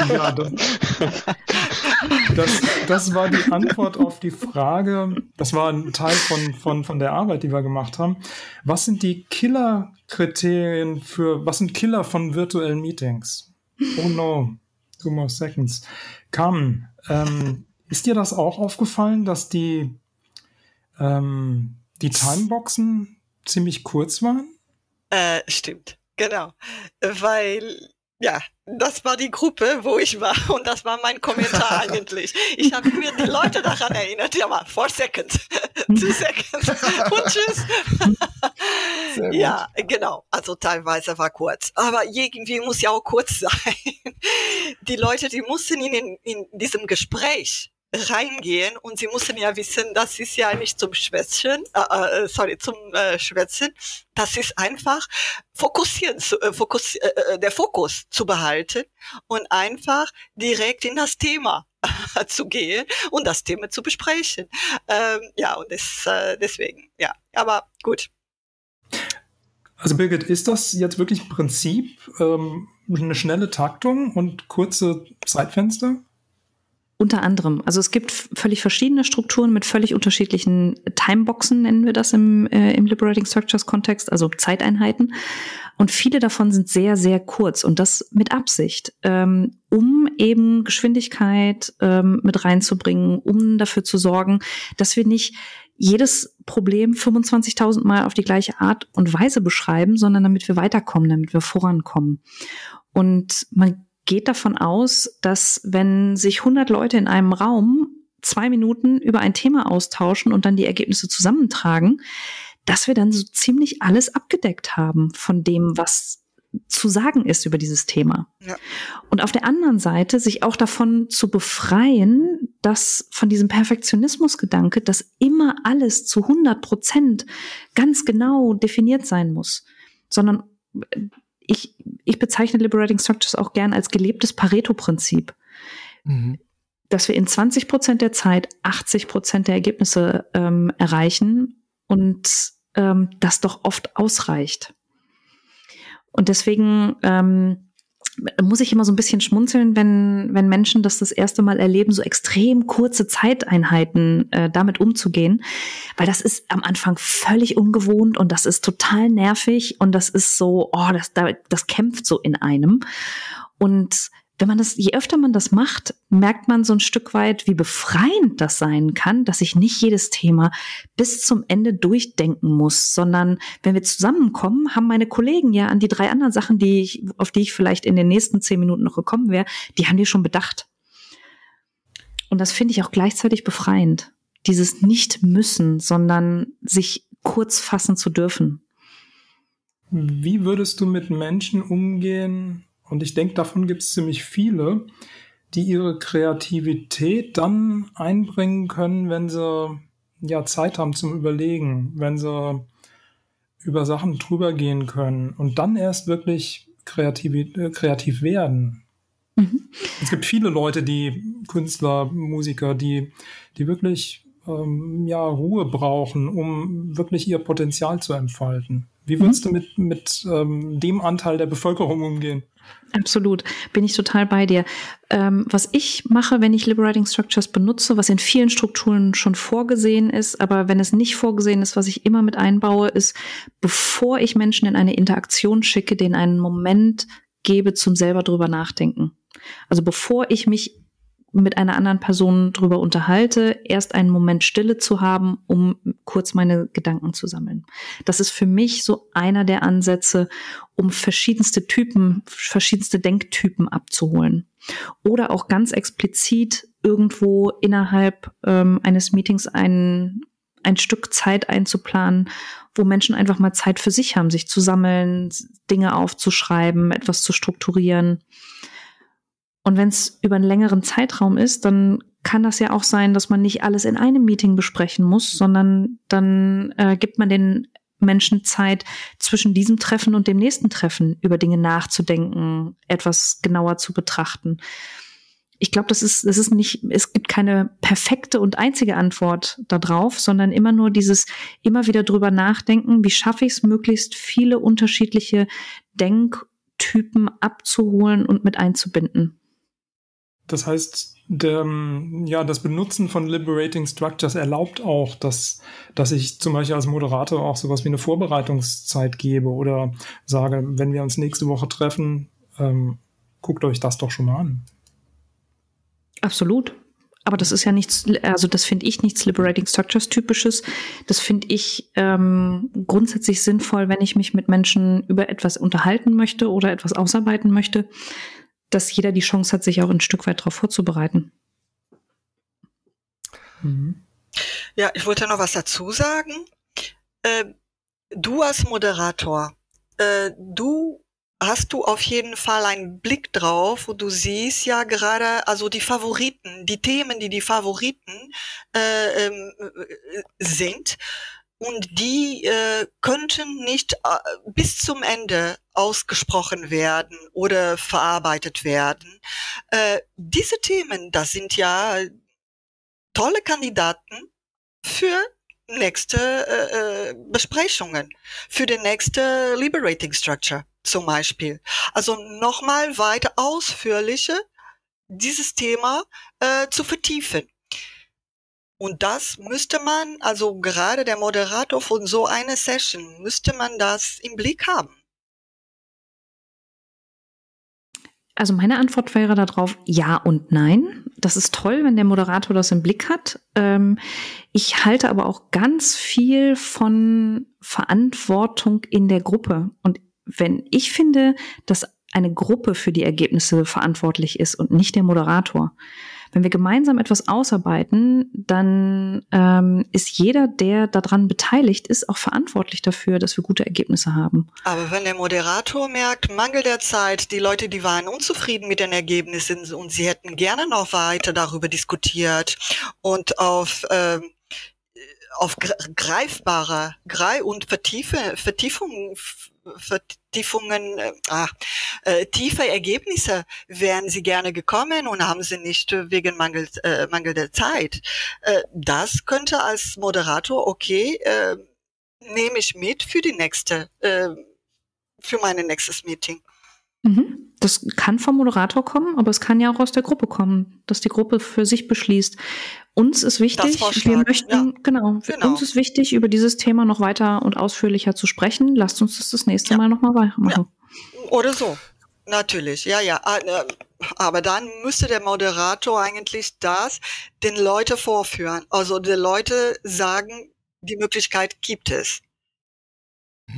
ja, das, das, das, war die Antwort auf die Frage, das war ein Teil von, von, von der Arbeit, die wir gemacht haben. Was sind die Killer-Kriterien für, was sind Killer von virtuellen Meetings? Oh no, two more seconds. Carmen, ähm, ist dir das auch aufgefallen, dass die, ähm, die Timeboxen ziemlich kurz waren? Äh, stimmt, genau. Weil ja, das war die Gruppe, wo ich war und das war mein Kommentar eigentlich. Ich habe mir die Leute daran erinnert, ja mal, four seconds, two seconds und tschüss. ja, genau. Also teilweise war kurz, aber irgendwie muss ja auch kurz sein. Die Leute, die mussten in, in diesem Gespräch reingehen und sie mussten ja wissen, das ist ja nicht zum Schwätzen, äh, äh, sorry, zum äh, Schwätzen, das ist einfach fokussieren, zu, äh, fokus, äh, äh, der Fokus zu behalten und einfach direkt in das Thema zu gehen und das Thema zu besprechen. Ähm, ja, und das, äh, deswegen, ja, aber gut. Also Birgit, ist das jetzt wirklich Prinzip ähm, eine schnelle Taktung und kurze Zeitfenster? Unter anderem. Also es gibt völlig verschiedene Strukturen mit völlig unterschiedlichen Timeboxen, nennen wir das im, äh, im Liberating Structures Kontext, also Zeiteinheiten. Und viele davon sind sehr, sehr kurz und das mit Absicht, ähm, um eben Geschwindigkeit ähm, mit reinzubringen, um dafür zu sorgen, dass wir nicht jedes Problem 25.000 Mal auf die gleiche Art und Weise beschreiben, sondern damit wir weiterkommen, damit wir vorankommen. Und man geht davon aus, dass wenn sich 100 Leute in einem Raum zwei Minuten über ein Thema austauschen und dann die Ergebnisse zusammentragen, dass wir dann so ziemlich alles abgedeckt haben von dem, was zu sagen ist über dieses Thema. Ja. Und auf der anderen Seite sich auch davon zu befreien, dass von diesem Perfektionismusgedanke, dass immer alles zu 100 Prozent ganz genau definiert sein muss, sondern ich, ich bezeichne Liberating Structures auch gern als gelebtes Pareto-Prinzip. Mhm. Dass wir in 20 Prozent der Zeit 80 Prozent der Ergebnisse ähm, erreichen und ähm, das doch oft ausreicht. Und deswegen ähm, muss ich immer so ein bisschen schmunzeln, wenn, wenn Menschen das das erste Mal erleben, so extrem kurze Zeiteinheiten äh, damit umzugehen, weil das ist am Anfang völlig ungewohnt und das ist total nervig und das ist so, oh, das, das kämpft so in einem. Und wenn man das, je öfter man das macht, merkt man so ein Stück weit, wie befreiend das sein kann, dass ich nicht jedes Thema bis zum Ende durchdenken muss, sondern wenn wir zusammenkommen, haben meine Kollegen ja an die drei anderen Sachen, die ich, auf die ich vielleicht in den nächsten zehn Minuten noch gekommen wäre, die haben die schon bedacht. Und das finde ich auch gleichzeitig befreiend. Dieses nicht müssen, sondern sich kurz fassen zu dürfen. Wie würdest du mit Menschen umgehen, und ich denke, davon gibt es ziemlich viele, die ihre Kreativität dann einbringen können, wenn sie ja Zeit haben zum Überlegen, wenn sie über Sachen drüber gehen können und dann erst wirklich kreativ, äh, kreativ werden. Mhm. Es gibt viele Leute, die Künstler, Musiker, die, die wirklich ähm, ja, Ruhe brauchen, um wirklich ihr Potenzial zu entfalten. Wie würdest mhm. du mit, mit ähm, dem Anteil der Bevölkerung umgehen? Absolut, bin ich total bei dir. Ähm, was ich mache, wenn ich Liberating Structures benutze, was in vielen Strukturen schon vorgesehen ist, aber wenn es nicht vorgesehen ist, was ich immer mit einbaue, ist, bevor ich Menschen in eine Interaktion schicke, denen einen Moment gebe zum selber drüber nachdenken. Also bevor ich mich mit einer anderen Person drüber unterhalte, erst einen Moment Stille zu haben, um kurz meine Gedanken zu sammeln. Das ist für mich so einer der Ansätze, um verschiedenste Typen, verschiedenste Denktypen abzuholen. Oder auch ganz explizit irgendwo innerhalb ähm, eines Meetings ein, ein Stück Zeit einzuplanen, wo Menschen einfach mal Zeit für sich haben, sich zu sammeln, Dinge aufzuschreiben, etwas zu strukturieren. Und wenn es über einen längeren Zeitraum ist, dann kann das ja auch sein, dass man nicht alles in einem Meeting besprechen muss, sondern dann äh, gibt man den Menschen Zeit, zwischen diesem Treffen und dem nächsten Treffen über Dinge nachzudenken, etwas genauer zu betrachten. Ich glaube, das ist, das ist nicht, es gibt keine perfekte und einzige Antwort darauf, sondern immer nur dieses immer wieder drüber nachdenken, wie schaffe ich es, möglichst viele unterschiedliche Denktypen abzuholen und mit einzubinden. Das heißt, der, ja, das Benutzen von Liberating Structures erlaubt auch, dass, dass ich zum Beispiel als Moderator auch sowas wie eine Vorbereitungszeit gebe oder sage, wenn wir uns nächste Woche treffen, ähm, guckt euch das doch schon mal an. Absolut. Aber das ist ja nichts, also das finde ich nichts Liberating Structures typisches. Das finde ich ähm, grundsätzlich sinnvoll, wenn ich mich mit Menschen über etwas unterhalten möchte oder etwas ausarbeiten möchte, dass jeder die Chance hat, sich auch ein Stück weit darauf vorzubereiten. Mhm. Ja, ich wollte noch was dazu sagen. Äh, du als Moderator, äh, du hast du auf jeden Fall einen Blick drauf, wo du siehst ja gerade, also die Favoriten, die Themen, die die Favoriten äh, ähm, äh, sind und die äh, könnten nicht äh, bis zum Ende ausgesprochen werden oder verarbeitet werden. Äh, diese Themen, das sind ja tolle Kandidaten für nächste äh, äh Besprechungen, für die nächste Liberating Structure zum Beispiel. Also nochmal weiter ausführliche dieses Thema äh, zu vertiefen. Und das müsste man, also gerade der Moderator von so einer Session, müsste man das im Blick haben. Also meine Antwort wäre darauf ja und nein. Das ist toll, wenn der Moderator das im Blick hat. Ähm, ich halte aber auch ganz viel von Verantwortung in der Gruppe. Und wenn ich finde, dass eine Gruppe für die Ergebnisse verantwortlich ist und nicht der Moderator, wenn wir gemeinsam etwas ausarbeiten, dann ähm, ist jeder, der daran beteiligt ist, auch verantwortlich dafür, dass wir gute Ergebnisse haben. Aber wenn der Moderator merkt, Mangel der Zeit, die Leute, die waren unzufrieden mit den Ergebnissen und sie hätten gerne noch weiter darüber diskutiert und auf ähm, auf greifbare Greif und Vertiefe, Vertiefung, Vertiefungen, äh, ah, äh, tiefe Ergebnisse wären sie gerne gekommen und haben sie nicht wegen Mangel, äh, Mangel der Zeit. Äh, das könnte als Moderator, okay, äh, nehme ich mit für die nächste, äh, für mein nächstes Meeting. Mhm. Das kann vom Moderator kommen, aber es kann ja auch aus der Gruppe kommen, dass die Gruppe für sich beschließt. Uns ist wichtig, wir möchten, ja. genau, genau, uns ist wichtig, über dieses Thema noch weiter und ausführlicher zu sprechen. Lasst uns das das nächste ja. Mal nochmal weitermachen. Ja. Oder so. Natürlich, ja, ja. Ah, ne, aber dann müsste der Moderator eigentlich das den Leuten vorführen. Also die Leute sagen, die Möglichkeit gibt es.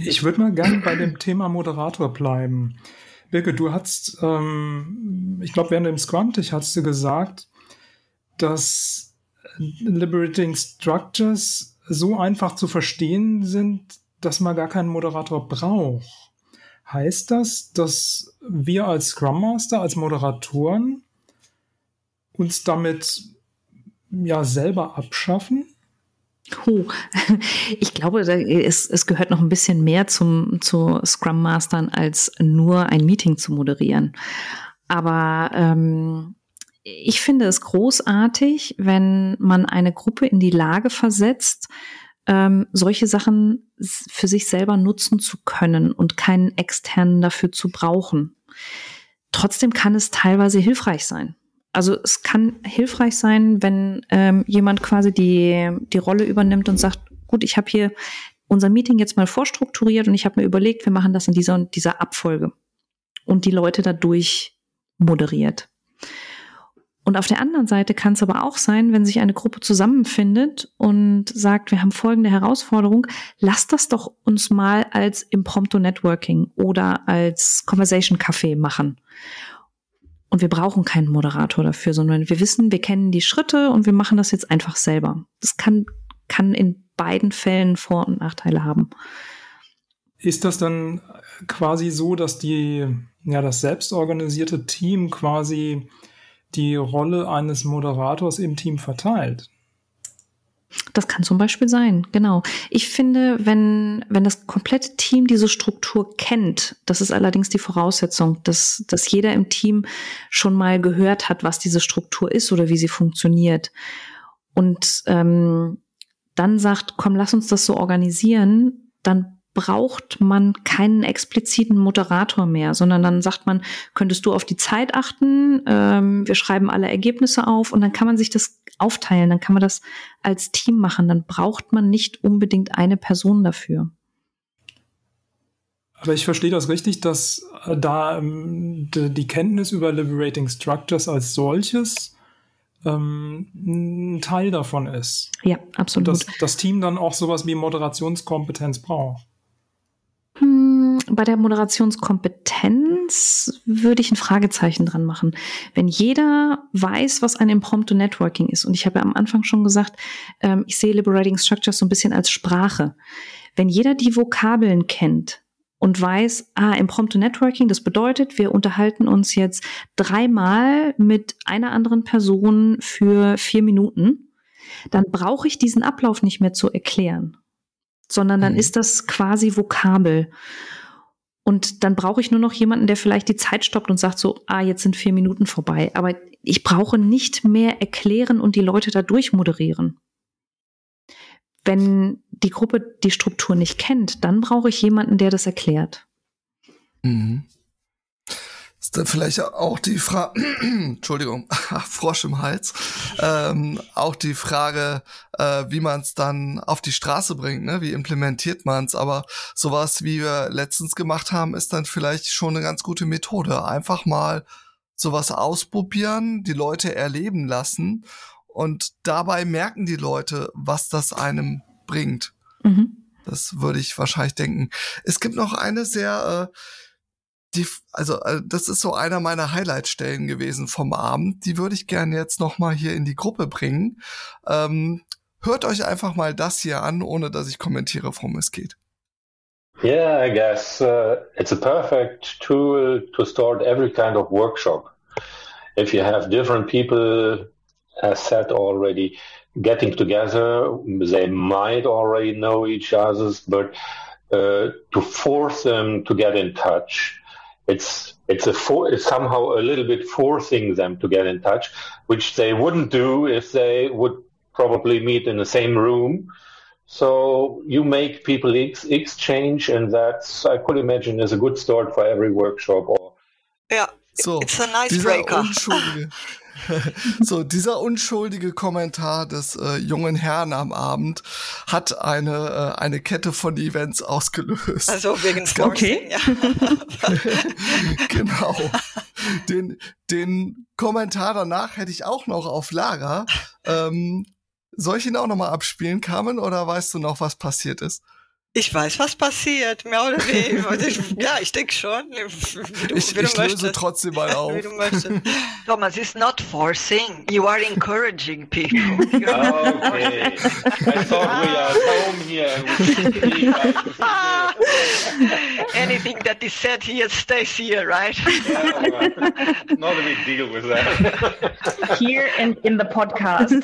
Ich würde mal gerne bei dem Thema Moderator bleiben. Birke, du hast, ähm, ich glaube, während dem Scrum-Tisch hast du gesagt, dass Liberating Structures so einfach zu verstehen sind, dass man gar keinen Moderator braucht. Heißt das, dass wir als Scrum Master, als Moderatoren uns damit ja selber abschaffen? Oh, ich glaube, es, es gehört noch ein bisschen mehr zum, zu Scrum Mastern als nur ein Meeting zu moderieren. Aber ähm, ich finde es großartig, wenn man eine Gruppe in die Lage versetzt, ähm, solche Sachen für sich selber nutzen zu können und keinen externen dafür zu brauchen. Trotzdem kann es teilweise hilfreich sein. Also es kann hilfreich sein, wenn ähm, jemand quasi die, die Rolle übernimmt und sagt, gut, ich habe hier unser Meeting jetzt mal vorstrukturiert und ich habe mir überlegt, wir machen das in dieser und dieser Abfolge und die Leute dadurch moderiert. Und auf der anderen Seite kann es aber auch sein, wenn sich eine Gruppe zusammenfindet und sagt, wir haben folgende Herausforderung, lasst das doch uns mal als Impromptu Networking oder als Conversation Café machen. Und wir brauchen keinen Moderator dafür, sondern wir wissen, wir kennen die Schritte und wir machen das jetzt einfach selber. Das kann, kann in beiden Fällen Vor- und Nachteile haben. Ist das dann quasi so, dass die, ja, das selbstorganisierte Team quasi die Rolle eines Moderators im Team verteilt? Das kann zum Beispiel sein, genau. Ich finde, wenn, wenn das komplette Team diese Struktur kennt, das ist allerdings die Voraussetzung, dass, dass jeder im Team schon mal gehört hat, was diese Struktur ist oder wie sie funktioniert. Und ähm, dann sagt, komm, lass uns das so organisieren, dann braucht man keinen expliziten Moderator mehr, sondern dann sagt man, könntest du auf die Zeit achten, ähm, wir schreiben alle Ergebnisse auf und dann kann man sich das aufteilen, dann kann man das als Team machen, dann braucht man nicht unbedingt eine Person dafür. Aber ich verstehe das richtig, dass äh, da ähm, die Kenntnis über Liberating Structures als solches ähm, ein Teil davon ist. Ja, absolut. Und dass das Team dann auch sowas wie Moderationskompetenz braucht. Hm, bei der Moderationskompetenz würde ich ein Fragezeichen dran machen. Wenn jeder weiß, was ein Impromptu Networking ist, und ich habe ja am Anfang schon gesagt, ähm, ich sehe Liberating Structures so ein bisschen als Sprache. Wenn jeder die Vokabeln kennt und weiß, ah, Impromptu Networking, das bedeutet, wir unterhalten uns jetzt dreimal mit einer anderen Person für vier Minuten, dann brauche ich diesen Ablauf nicht mehr zu erklären sondern dann mhm. ist das quasi Vokabel. Und dann brauche ich nur noch jemanden, der vielleicht die Zeit stoppt und sagt so, ah, jetzt sind vier Minuten vorbei. Aber ich brauche nicht mehr erklären und die Leute da durchmoderieren. Wenn die Gruppe die Struktur nicht kennt, dann brauche ich jemanden, der das erklärt. Mhm. Ist dann vielleicht auch die Frage, Entschuldigung, Frosch im Hals, ähm, auch die Frage, äh, wie man es dann auf die Straße bringt, ne? wie implementiert man es. Aber sowas, wie wir letztens gemacht haben, ist dann vielleicht schon eine ganz gute Methode. Einfach mal sowas ausprobieren, die Leute erleben lassen und dabei merken die Leute, was das einem bringt. Mhm. Das würde ich wahrscheinlich denken. Es gibt noch eine sehr äh, die, also äh, das ist so einer meiner Highlight-Stellen gewesen vom Abend. Die würde ich gerne jetzt noch mal hier in die Gruppe bringen. Ähm, hört euch einfach mal das hier an, ohne dass ich kommentiere, worum es geht. Yeah, I guess uh, it's a perfect tool to start every kind of workshop. If you have different people, as said already, getting together, they might already know each other's, but uh, to force them to get in touch it's it's a for, it's somehow a little bit forcing them to get in touch, which they wouldn't do if they would probably meet in the same room. So you make people ex- exchange, and that's I could imagine is a good start for every workshop. Or yeah, so, it's a nice breaker. so, dieser unschuldige Kommentar des äh, jungen Herrn am Abend hat eine, äh, eine Kette von Events ausgelöst. Also wegen Okay. Ja. genau. Den, den Kommentar danach hätte ich auch noch auf Lager. Ähm, soll ich ihn auch nochmal abspielen, Carmen, oder weißt du noch, was passiert ist? Ich weiß, was passiert, mehr oder weniger. ja, ich denke schon. Wie du, ich wie du ich löse trotzdem mal auf. Thomas, it's not forcing. You are encouraging people. okay. I thought we are home here. Anything that is said here stays here, right? yeah, well, not a big deal with that. Here in, in the podcast.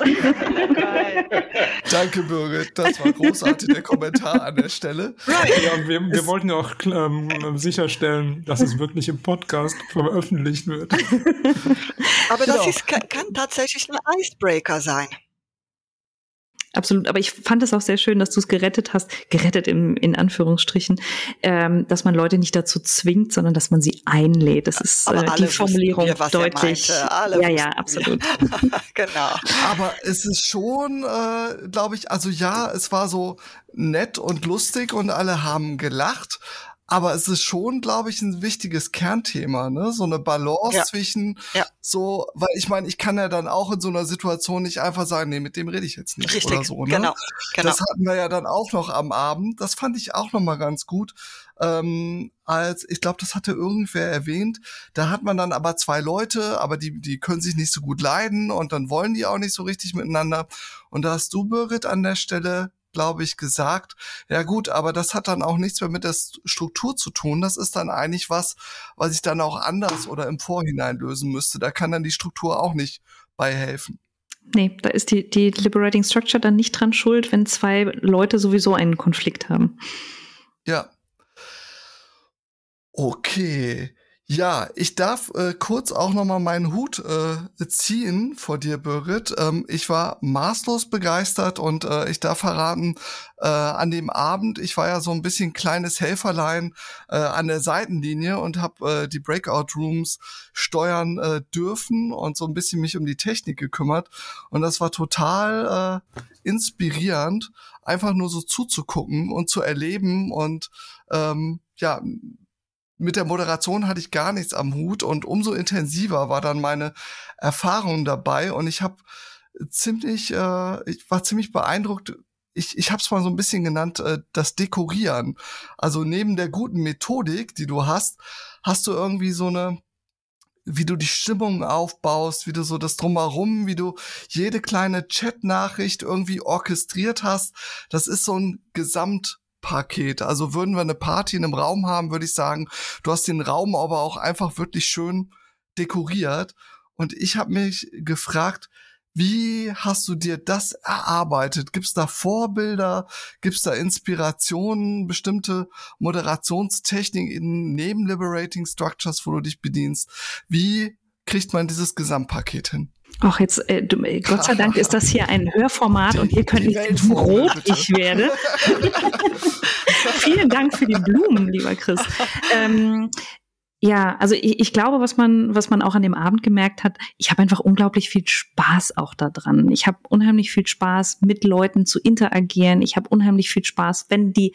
Danke, Birgit. Das war großartig, der Kommentar an der Stelle. Stelle. Ja, wir, wir wollten ja auch ähm, sicherstellen, dass es wirklich im Podcast veröffentlicht wird. Aber das genau. ist, kann, kann tatsächlich ein Icebreaker sein. Absolut, aber ich fand es auch sehr schön, dass du es gerettet hast, gerettet im, in Anführungsstrichen, ähm, dass man Leute nicht dazu zwingt, sondern dass man sie einlädt. Das ist äh, die Formulierung wir, deutlich. ja, ja, absolut. genau. Aber es ist schon, äh, glaube ich, also ja, es war so nett und lustig und alle haben gelacht, aber es ist schon, glaube ich, ein wichtiges Kernthema, ne? So eine Balance ja. zwischen ja. so, weil ich meine, ich kann ja dann auch in so einer Situation nicht einfach sagen, nee, mit dem rede ich jetzt nicht Richtig. oder so. Ne? Genau. genau. Das hatten wir ja dann auch noch am Abend. Das fand ich auch noch mal ganz gut. Ähm, als ich glaube, das hatte irgendwer erwähnt. Da hat man dann aber zwei Leute, aber die die können sich nicht so gut leiden und dann wollen die auch nicht so richtig miteinander. Und da hast du Birgit an der Stelle glaube ich, gesagt, ja gut, aber das hat dann auch nichts mehr mit der Struktur zu tun. Das ist dann eigentlich was, was ich dann auch anders oder im Vorhinein lösen müsste. Da kann dann die Struktur auch nicht bei helfen. Nee, da ist die, die Liberating Structure dann nicht dran schuld, wenn zwei Leute sowieso einen Konflikt haben. Ja. Okay. Ja, ich darf äh, kurz auch noch mal meinen Hut äh, ziehen vor dir, Birgit. Ähm, ich war maßlos begeistert und äh, ich darf verraten, äh, an dem Abend, ich war ja so ein bisschen kleines Helferlein äh, an der Seitenlinie und habe äh, die Breakout Rooms steuern äh, dürfen und so ein bisschen mich um die Technik gekümmert. Und das war total äh, inspirierend, einfach nur so zuzugucken und zu erleben und ähm, ja, mit der Moderation hatte ich gar nichts am Hut und umso intensiver war dann meine Erfahrung dabei und ich habe ziemlich, äh, ich war ziemlich beeindruckt. Ich, ich habe es mal so ein bisschen genannt, äh, das Dekorieren. Also neben der guten Methodik, die du hast, hast du irgendwie so eine wie du die Stimmung aufbaust, wie du so das drumherum, wie du jede kleine Chat-Nachricht irgendwie orchestriert hast. Das ist so ein Gesamt Paket. Also würden wir eine Party in einem Raum haben, würde ich sagen, du hast den Raum aber auch einfach wirklich schön dekoriert. Und ich habe mich gefragt, Wie hast du dir das erarbeitet? Gibt es da Vorbilder? Gibt es da Inspirationen, bestimmte Moderationstechniken neben Liberating Structures, wo du dich bedienst? Wie kriegt man dieses Gesamtpaket hin? Ach, jetzt, äh, du, äh, Gott sei Dank ist das hier ein Hörformat und ihr könnt nicht sehen, wie rot ich werde. Vielen Dank für die Blumen, lieber Chris. Ähm, ja, also ich, ich glaube, was man, was man auch an dem Abend gemerkt hat, ich habe einfach unglaublich viel Spaß auch daran. Ich habe unheimlich viel Spaß, mit Leuten zu interagieren. Ich habe unheimlich viel Spaß, wenn die,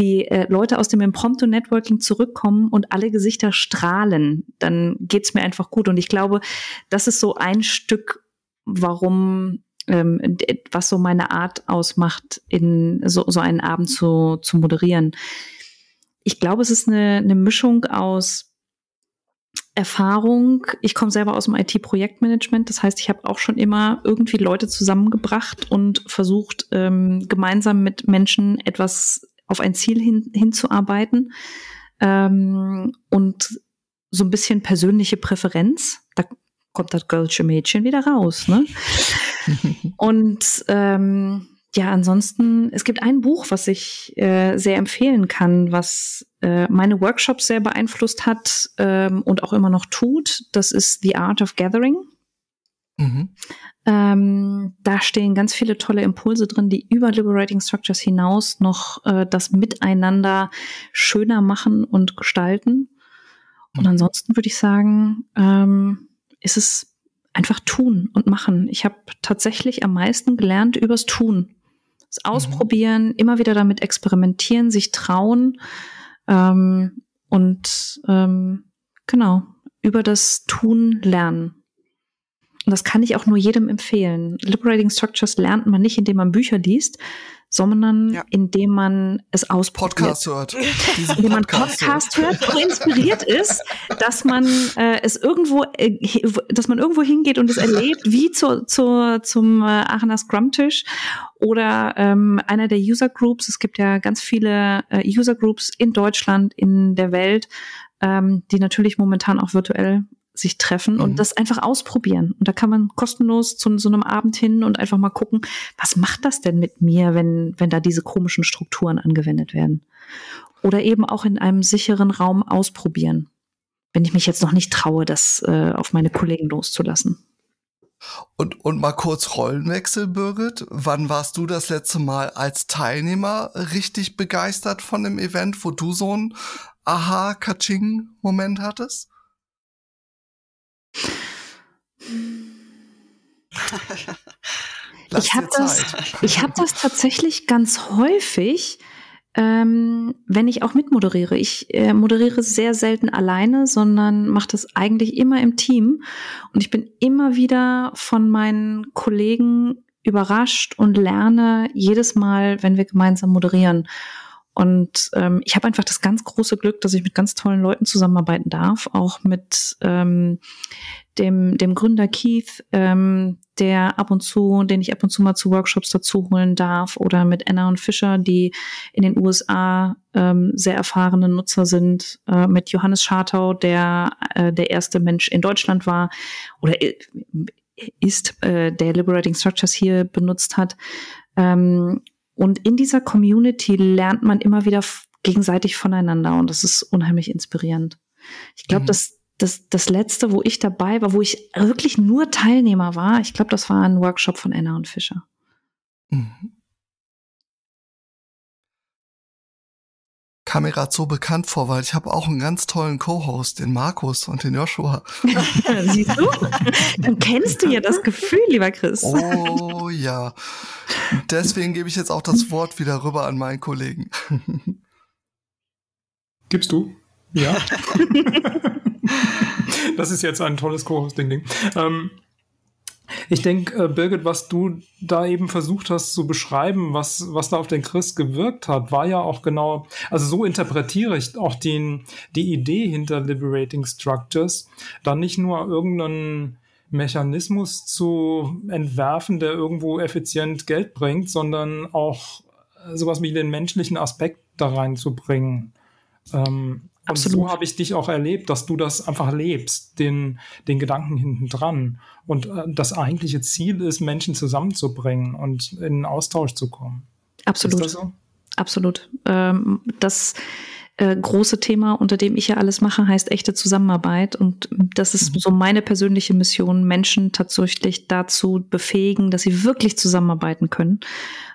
die äh, Leute aus dem Impromptu Networking zurückkommen und alle Gesichter strahlen, dann geht's mir einfach gut. Und ich glaube, das ist so ein Stück, warum ähm, was so meine Art ausmacht, in so, so einen Abend zu, zu moderieren. Ich glaube, es ist eine, eine Mischung aus Erfahrung. Ich komme selber aus dem IT-Projektmanagement. Das heißt, ich habe auch schon immer irgendwie Leute zusammengebracht und versucht, ähm, gemeinsam mit Menschen etwas auf ein Ziel hin, hinzuarbeiten. Ähm, und so ein bisschen persönliche Präferenz. Da kommt das Girlsche Mädchen wieder raus. Ne? und ähm, ja, ansonsten, es gibt ein Buch, was ich äh, sehr empfehlen kann, was äh, meine Workshops sehr beeinflusst hat ähm, und auch immer noch tut. Das ist The Art of Gathering. Mhm. Ähm, da stehen ganz viele tolle Impulse drin, die über Liberating Structures hinaus noch äh, das Miteinander schöner machen und gestalten. Und mhm. ansonsten würde ich sagen, ähm, ist es einfach tun und machen. Ich habe tatsächlich am meisten gelernt übers Tun. Das. Ausprobieren, mhm. immer wieder damit experimentieren, sich trauen ähm, und ähm, genau über das Tun lernen. Und das kann ich auch nur jedem empfehlen. Liberating Structures lernt man nicht, indem man Bücher liest, sondern ja. indem man es ausprobiert. Podcast hört. indem man Podcast hört, so inspiriert ist, dass man äh, es irgendwo, äh, dass man irgendwo hingeht und es erlebt, wie zu, zu, zum äh, Aachener Scrum-Tisch oder ähm, einer der User Groups. Es gibt ja ganz viele äh, User Groups in Deutschland, in der Welt, ähm, die natürlich momentan auch virtuell sich treffen mhm. und das einfach ausprobieren. Und da kann man kostenlos zu so einem Abend hin und einfach mal gucken, was macht das denn mit mir, wenn, wenn da diese komischen Strukturen angewendet werden. Oder eben auch in einem sicheren Raum ausprobieren, wenn ich mich jetzt noch nicht traue, das äh, auf meine Kollegen loszulassen. Und, und mal kurz Rollenwechsel, Birgit. Wann warst du das letzte Mal als Teilnehmer richtig begeistert von dem Event, wo du so ein Aha-Kaching-Moment hattest? ich habe das, ich hab das tatsächlich ganz häufig, ähm, wenn ich auch mitmoderiere. Ich äh, moderiere sehr selten alleine, sondern mache das eigentlich immer im Team. Und ich bin immer wieder von meinen Kollegen überrascht und lerne jedes Mal, wenn wir gemeinsam moderieren. Und ähm, ich habe einfach das ganz große Glück, dass ich mit ganz tollen Leuten zusammenarbeiten darf, auch mit ähm, dem, dem Gründer Keith, ähm, der ab und zu, den ich ab und zu mal zu Workshops dazu holen darf, oder mit Anna und Fischer, die in den USA ähm, sehr erfahrene Nutzer sind, äh, mit Johannes Schartau, der äh, der erste Mensch in Deutschland war oder ist, äh, der Liberating Structures hier benutzt hat. Ähm, und in dieser Community lernt man immer wieder gegenseitig voneinander und das ist unheimlich inspirierend. Ich glaube, mhm. das, das, das letzte, wo ich dabei war, wo ich wirklich nur Teilnehmer war, ich glaube, das war ein Workshop von Anna und Fischer. Mhm. kam mir gerade so bekannt vor, weil ich habe auch einen ganz tollen Co-Host, den Markus und den Joshua. Siehst du? Dann kennst du ja das Gefühl, lieber Chris. Oh ja. Deswegen gebe ich jetzt auch das Wort wieder rüber an meinen Kollegen. Gibst du? Ja. das ist jetzt ein tolles Co-Hosting-Ding. Ähm, ich denke, äh, Birgit, was du da eben versucht hast zu beschreiben, was, was da auf den Chris gewirkt hat, war ja auch genau, also so interpretiere ich auch den, die Idee hinter Liberating Structures, da nicht nur irgendeinen Mechanismus zu entwerfen, der irgendwo effizient Geld bringt, sondern auch sowas wie den menschlichen Aspekt da reinzubringen. Ähm, Und so habe ich dich auch erlebt, dass du das einfach lebst, den, den Gedanken hinten dran. Und äh, das eigentliche Ziel ist, Menschen zusammenzubringen und in Austausch zu kommen. Absolut. Ist das so? Absolut. Ähm, das äh, große Thema, unter dem ich ja alles mache, heißt echte Zusammenarbeit. Und das ist mhm. so meine persönliche Mission, Menschen tatsächlich dazu befähigen, dass sie wirklich zusammenarbeiten können.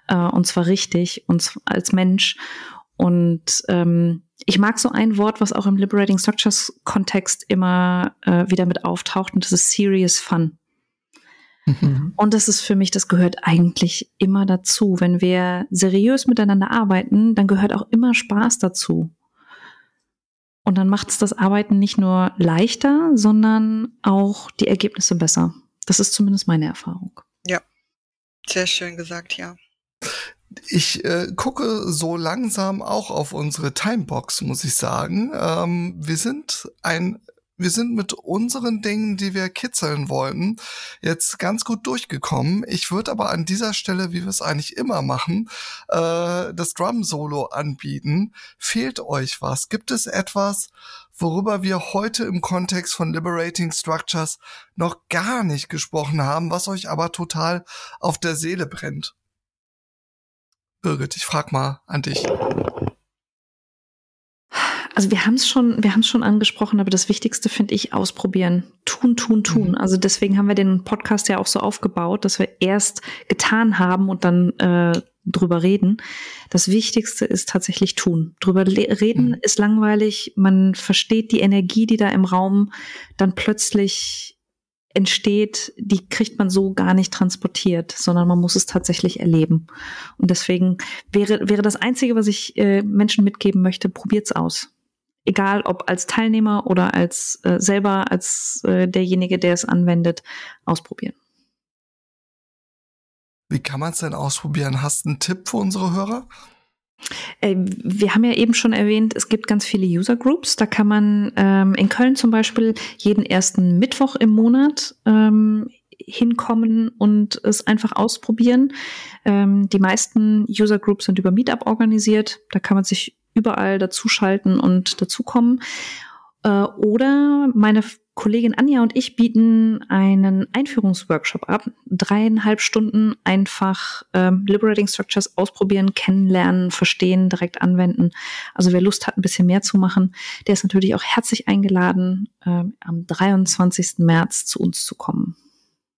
Äh, und zwar richtig, und als Mensch. Und ähm, ich mag so ein Wort, was auch im Liberating Structures Kontext immer äh, wieder mit auftaucht, und das ist Serious Fun. Mhm. Und das ist für mich, das gehört eigentlich immer dazu. Wenn wir seriös miteinander arbeiten, dann gehört auch immer Spaß dazu. Und dann macht es das Arbeiten nicht nur leichter, sondern auch die Ergebnisse besser. Das ist zumindest meine Erfahrung. Ja, sehr schön gesagt, ja. Ich äh, gucke so langsam auch auf unsere Timebox, muss ich sagen. Ähm, wir sind ein wir sind mit unseren Dingen, die wir kitzeln wollten, jetzt ganz gut durchgekommen. Ich würde aber an dieser Stelle, wie wir es eigentlich immer machen, äh, das Drum-Solo anbieten. Fehlt euch was? Gibt es etwas, worüber wir heute im Kontext von Liberating Structures noch gar nicht gesprochen haben, was euch aber total auf der Seele brennt? Birgit, ich frag mal an dich. Also wir haben es schon, wir haben es schon angesprochen, aber das Wichtigste finde ich ausprobieren, tun, tun, tun. Mhm. Also deswegen haben wir den Podcast ja auch so aufgebaut, dass wir erst getan haben und dann äh, drüber reden. Das Wichtigste ist tatsächlich tun. Drüber reden mhm. ist langweilig. Man versteht die Energie, die da im Raum dann plötzlich entsteht, die kriegt man so gar nicht transportiert, sondern man muss es tatsächlich erleben. Und deswegen wäre, wäre das Einzige, was ich äh, Menschen mitgeben möchte, probiert's aus egal ob als Teilnehmer oder als äh, selber als äh, derjenige, der es anwendet, ausprobieren. Wie kann man es denn ausprobieren? Hast du einen Tipp für unsere Hörer? Äh, wir haben ja eben schon erwähnt, es gibt ganz viele User Groups. Da kann man ähm, in Köln zum Beispiel jeden ersten Mittwoch im Monat ähm, hinkommen und es einfach ausprobieren. Ähm, die meisten User Groups sind über Meetup organisiert. Da kann man sich überall dazuschalten und dazukommen. Äh, oder meine Kollegin Anja und ich bieten einen Einführungsworkshop ab. Dreieinhalb Stunden einfach ähm, Liberating Structures ausprobieren, kennenlernen, verstehen, direkt anwenden. Also wer Lust hat, ein bisschen mehr zu machen, der ist natürlich auch herzlich eingeladen, äh, am 23. März zu uns zu kommen.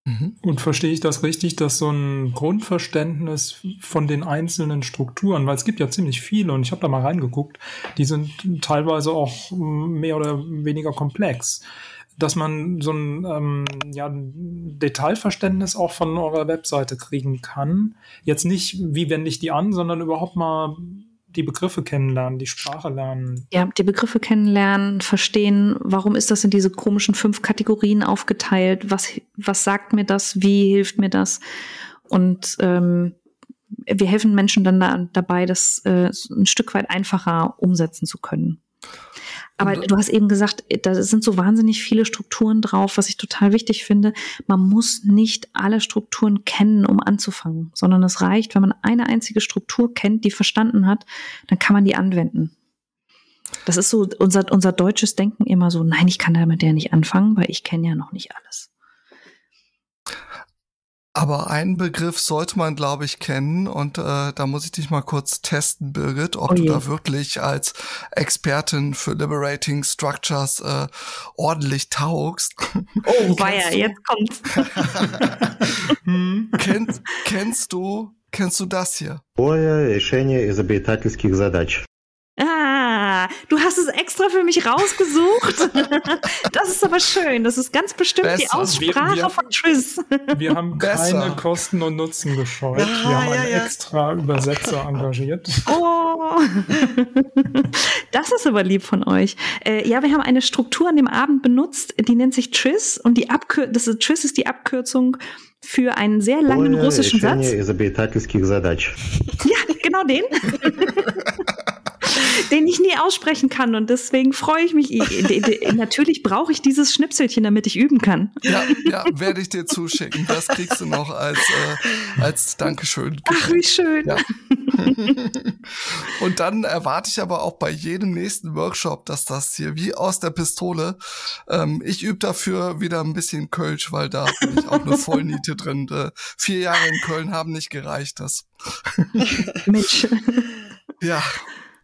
Mhm. Und verstehe ich das richtig, dass so ein Grundverständnis von den einzelnen Strukturen, weil es gibt ja ziemlich viele und ich habe da mal reingeguckt, die sind teilweise auch mehr oder weniger komplex, dass man so ein ähm, ja, Detailverständnis auch von eurer Webseite kriegen kann. Jetzt nicht, wie wende ich die an, sondern überhaupt mal die Begriffe kennenlernen, die Sprache lernen. Ja, die Begriffe kennenlernen, verstehen, warum ist das in diese komischen fünf Kategorien aufgeteilt, was, was sagt mir das, wie hilft mir das und ähm, wir helfen Menschen dann da, dabei, das äh, ein Stück weit einfacher umsetzen zu können. Aber du hast eben gesagt, da sind so wahnsinnig viele Strukturen drauf, was ich total wichtig finde. Man muss nicht alle Strukturen kennen, um anzufangen, sondern es reicht, wenn man eine einzige Struktur kennt, die verstanden hat, dann kann man die anwenden. Das ist so unser, unser deutsches Denken immer so, nein, ich kann damit ja nicht anfangen, weil ich kenne ja noch nicht alles. Aber einen Begriff sollte man, glaube ich, kennen und äh, da muss ich dich mal kurz testen, Birgit, ob oh du da wirklich als Expertin für Liberating Structures äh, ordentlich taugst. Oh, weia, jetzt kommt's. hm, kennst, kennst du, kennst du das hier? Боя решение изобретательских задач. Ah, du hast es extra für mich rausgesucht. das ist aber schön. Das ist ganz bestimmt Besser. die Aussprache wir, wir, von Triss. Wir haben Besser. keine Kosten und Nutzen gescheut. Ja, wir haben ja, einen ja. extra Übersetzer engagiert. Oh, das ist aber lieb von euch. Äh, ja, wir haben eine Struktur an dem Abend benutzt, die nennt sich Triss und die Abkür das ist, Triss ist die Abkürzung für einen sehr langen russischen Satz. Ja, genau den den ich nie aussprechen kann. Und deswegen freue ich mich. Natürlich brauche ich dieses Schnipselchen, damit ich üben kann. Ja, ja, werde ich dir zuschicken. Das kriegst du noch als, äh, als Dankeschön. Ach, wie schön. Ja. und dann erwarte ich aber auch bei jedem nächsten Workshop, dass das hier wie aus der Pistole, ähm, ich übe dafür wieder ein bisschen Kölsch, weil da bin ich auch eine Vollniete drin. Äh, vier Jahre in Köln haben nicht gereicht, das. Mensch. Ja,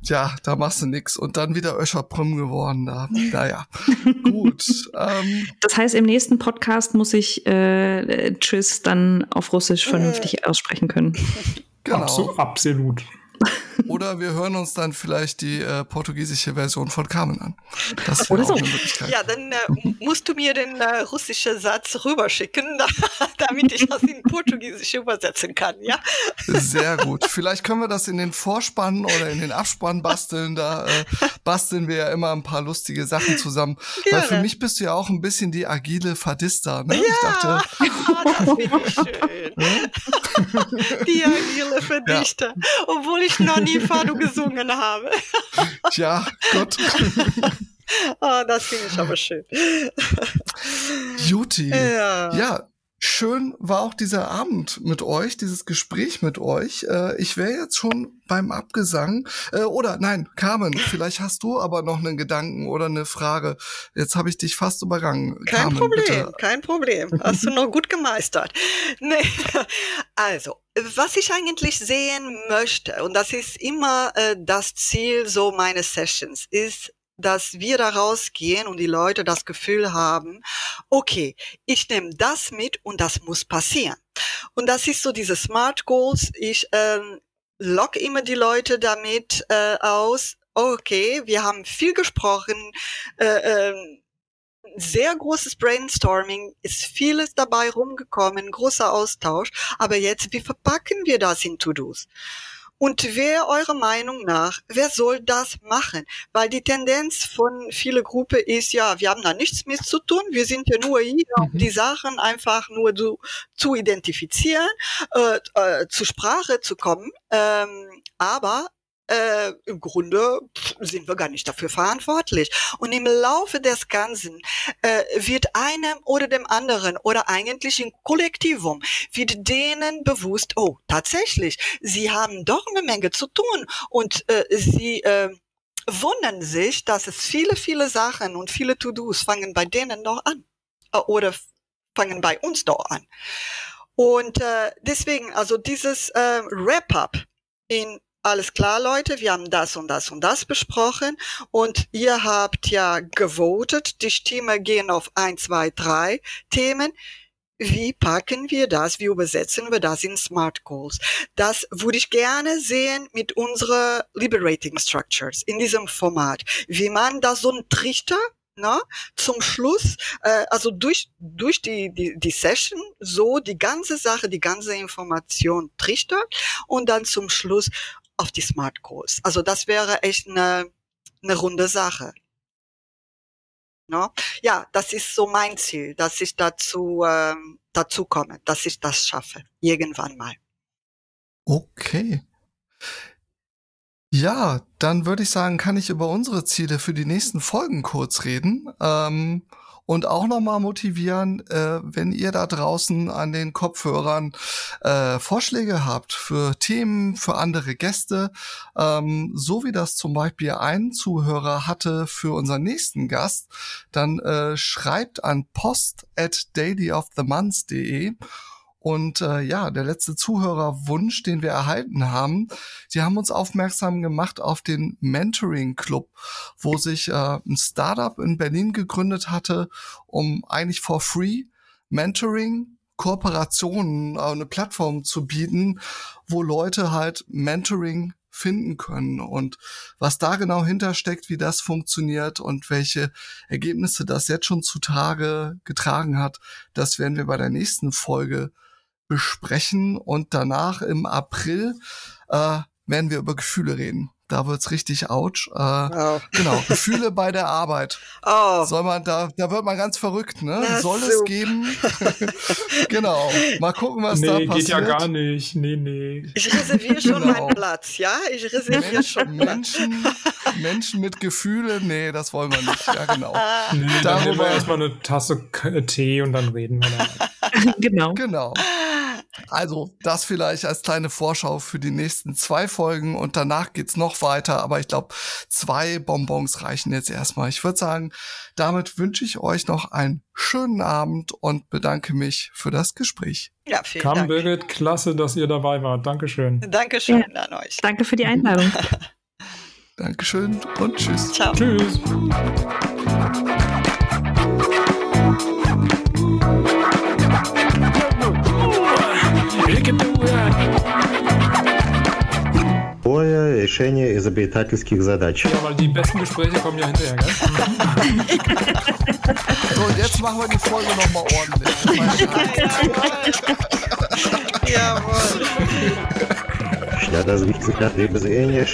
ja, da machst du nix. Und dann wieder Öscherbrüm geworden. Da, naja, gut. Ähm, Das heißt, im nächsten Podcast muss ich äh, Tschüss dann auf Russisch vernünftig aussprechen können. genau. Abso absolut. Oder wir hören uns dann vielleicht die äh, portugiesische Version von Carmen an. Das Oder wäre auch so. eine Möglichkeit. Ja, dann äh, musst du mir den äh, russischen Satz rüberschicken, damit ich das in Portugiesisch übersetzen kann, ja? Sehr gut. Vielleicht können wir das in den Vorspann oder in den Abspann basteln. Da äh, basteln wir ja immer ein paar lustige Sachen zusammen. Weil für Gerne. mich bist du ja auch ein bisschen die agile Fadista. Ne? Ich dachte, Ah, das finde ich schön. Die agile Verdichter. Obwohl ich noch nie Fado gesungen habe. ja, Gott. Ah, das finde ich aber schön. Juti. Ja. Ja, schön war auch dieser Abend mit euch, dieses Gespräch mit euch. Äh, ich wäre jetzt schon beim Abgesang. Äh, oder nein, Carmen, vielleicht hast du aber noch einen Gedanken oder eine Frage. Jetzt habe ich dich fast übergangen. Kein Carmen, Problem, bitte. kein Problem. Hast du noch gut gemeistert. Nee. Also, was ich eigentlich sehen möchte, und das ist immer äh, das Ziel so meines Sessions, ist, dass wir da rausgehen und die Leute das Gefühl haben, okay, ich nehme das mit und das muss passieren. Und das ist so diese Smart Goals. Ich ähm, lock immer die Leute damit äh, aus, okay, wir haben viel gesprochen, äh, ähm, sehr großes Brainstorming, ist vieles dabei rumgekommen, großer Austausch. Aber jetzt, wie verpacken wir das in To-Dos? Und wer eurer Meinung nach, wer soll das machen? Weil die Tendenz von viele Gruppe ist, ja, wir haben da nichts mit zu tun, wir sind ja nur hier, um die Sachen einfach nur zu, zu identifizieren, äh, äh, zur Sprache zu kommen. Ähm, aber äh, im Grunde sind wir gar nicht dafür verantwortlich. Und im Laufe des Ganzen äh, wird einem oder dem anderen oder eigentlich im Kollektivum wird denen bewusst, oh, tatsächlich, sie haben doch eine Menge zu tun und äh, sie äh, wundern sich, dass es viele, viele Sachen und viele To-Dos fangen bei denen doch an äh, oder fangen bei uns doch an. Und äh, deswegen, also dieses äh, Wrap-up in alles klar, Leute, wir haben das und das und das besprochen und ihr habt ja gewotet, die Stimme gehen auf ein, zwei, drei Themen. Wie packen wir das? Wie übersetzen wir das in Smart Goals? Das würde ich gerne sehen mit unserer Liberating Structures in diesem Format. Wie man da so einen Trichter na, zum Schluss, äh, also durch, durch die, die, die Session so die ganze Sache, die ganze Information trichtert und dann zum Schluss auf die Smart Goals. Also das wäre echt eine, eine runde Sache. No? Ja, das ist so mein Ziel, dass ich dazu, ähm, dazu komme, dass ich das schaffe. Irgendwann mal. Okay. Ja, dann würde ich sagen, kann ich über unsere Ziele für die nächsten Folgen kurz reden. Ähm, und auch nochmal motivieren, äh, wenn ihr da draußen an den Kopfhörern äh, Vorschläge habt für Themen, für andere Gäste, ähm, so wie das zum Beispiel ein Zuhörer hatte für unseren nächsten Gast, dann äh, schreibt an post at dailyofthemonths.de und äh, ja, der letzte Zuhörerwunsch, den wir erhalten haben, sie haben uns aufmerksam gemacht auf den Mentoring Club, wo sich äh, ein Startup in Berlin gegründet hatte, um eigentlich for free Mentoring Kooperationen, äh, eine Plattform zu bieten, wo Leute halt Mentoring finden können. Und was da genau hintersteckt, wie das funktioniert und welche Ergebnisse das jetzt schon zutage getragen hat, das werden wir bei der nächsten Folge besprechen und danach im April äh, werden wir über Gefühle reden. Da wird's richtig ouch. Äh, Oh. Genau, Gefühle bei der Arbeit. Oh, Soll man da, da wird man ganz verrückt, ne? Na, Soll es super. geben? genau. Mal gucken, was da nee, passiert. geht ja gar nicht. Nee, nee. ich reserviere schon Genau. meinen Platz, ja? Ich reserviere schon Menschen, Platz. Menschen, Menschen mit Gefühle, nee, das wollen wir nicht. Ja, genau. nee dann nehmen wir erstmal eine Tasse K- Tee und dann reden wir dann. genau. Genau. Also, das vielleicht als kleine Vorschau für die nächsten zwei Folgen und danach geht's noch weiter. Aber ich glaube, zwei Bonbons reichen jetzt erstmal. Ich würde sagen, damit wünsche ich euch noch einen schönen Abend und bedanke mich für das Gespräch. Ja, vielen Kam Dank. Birgit, klasse, dass ihr dabei wart. Dankeschön. Dankeschön an euch. Danke für die Einladung. Dankeschön und tschüss. Ciao. Tschüss. Любое решение изобретательских задач. Ja, weil die besten Gespräche kommen ja hinterher, gell? So, und jetzt machen wir die Folge nochmal ordentlich. Jawohl. Для развития зрения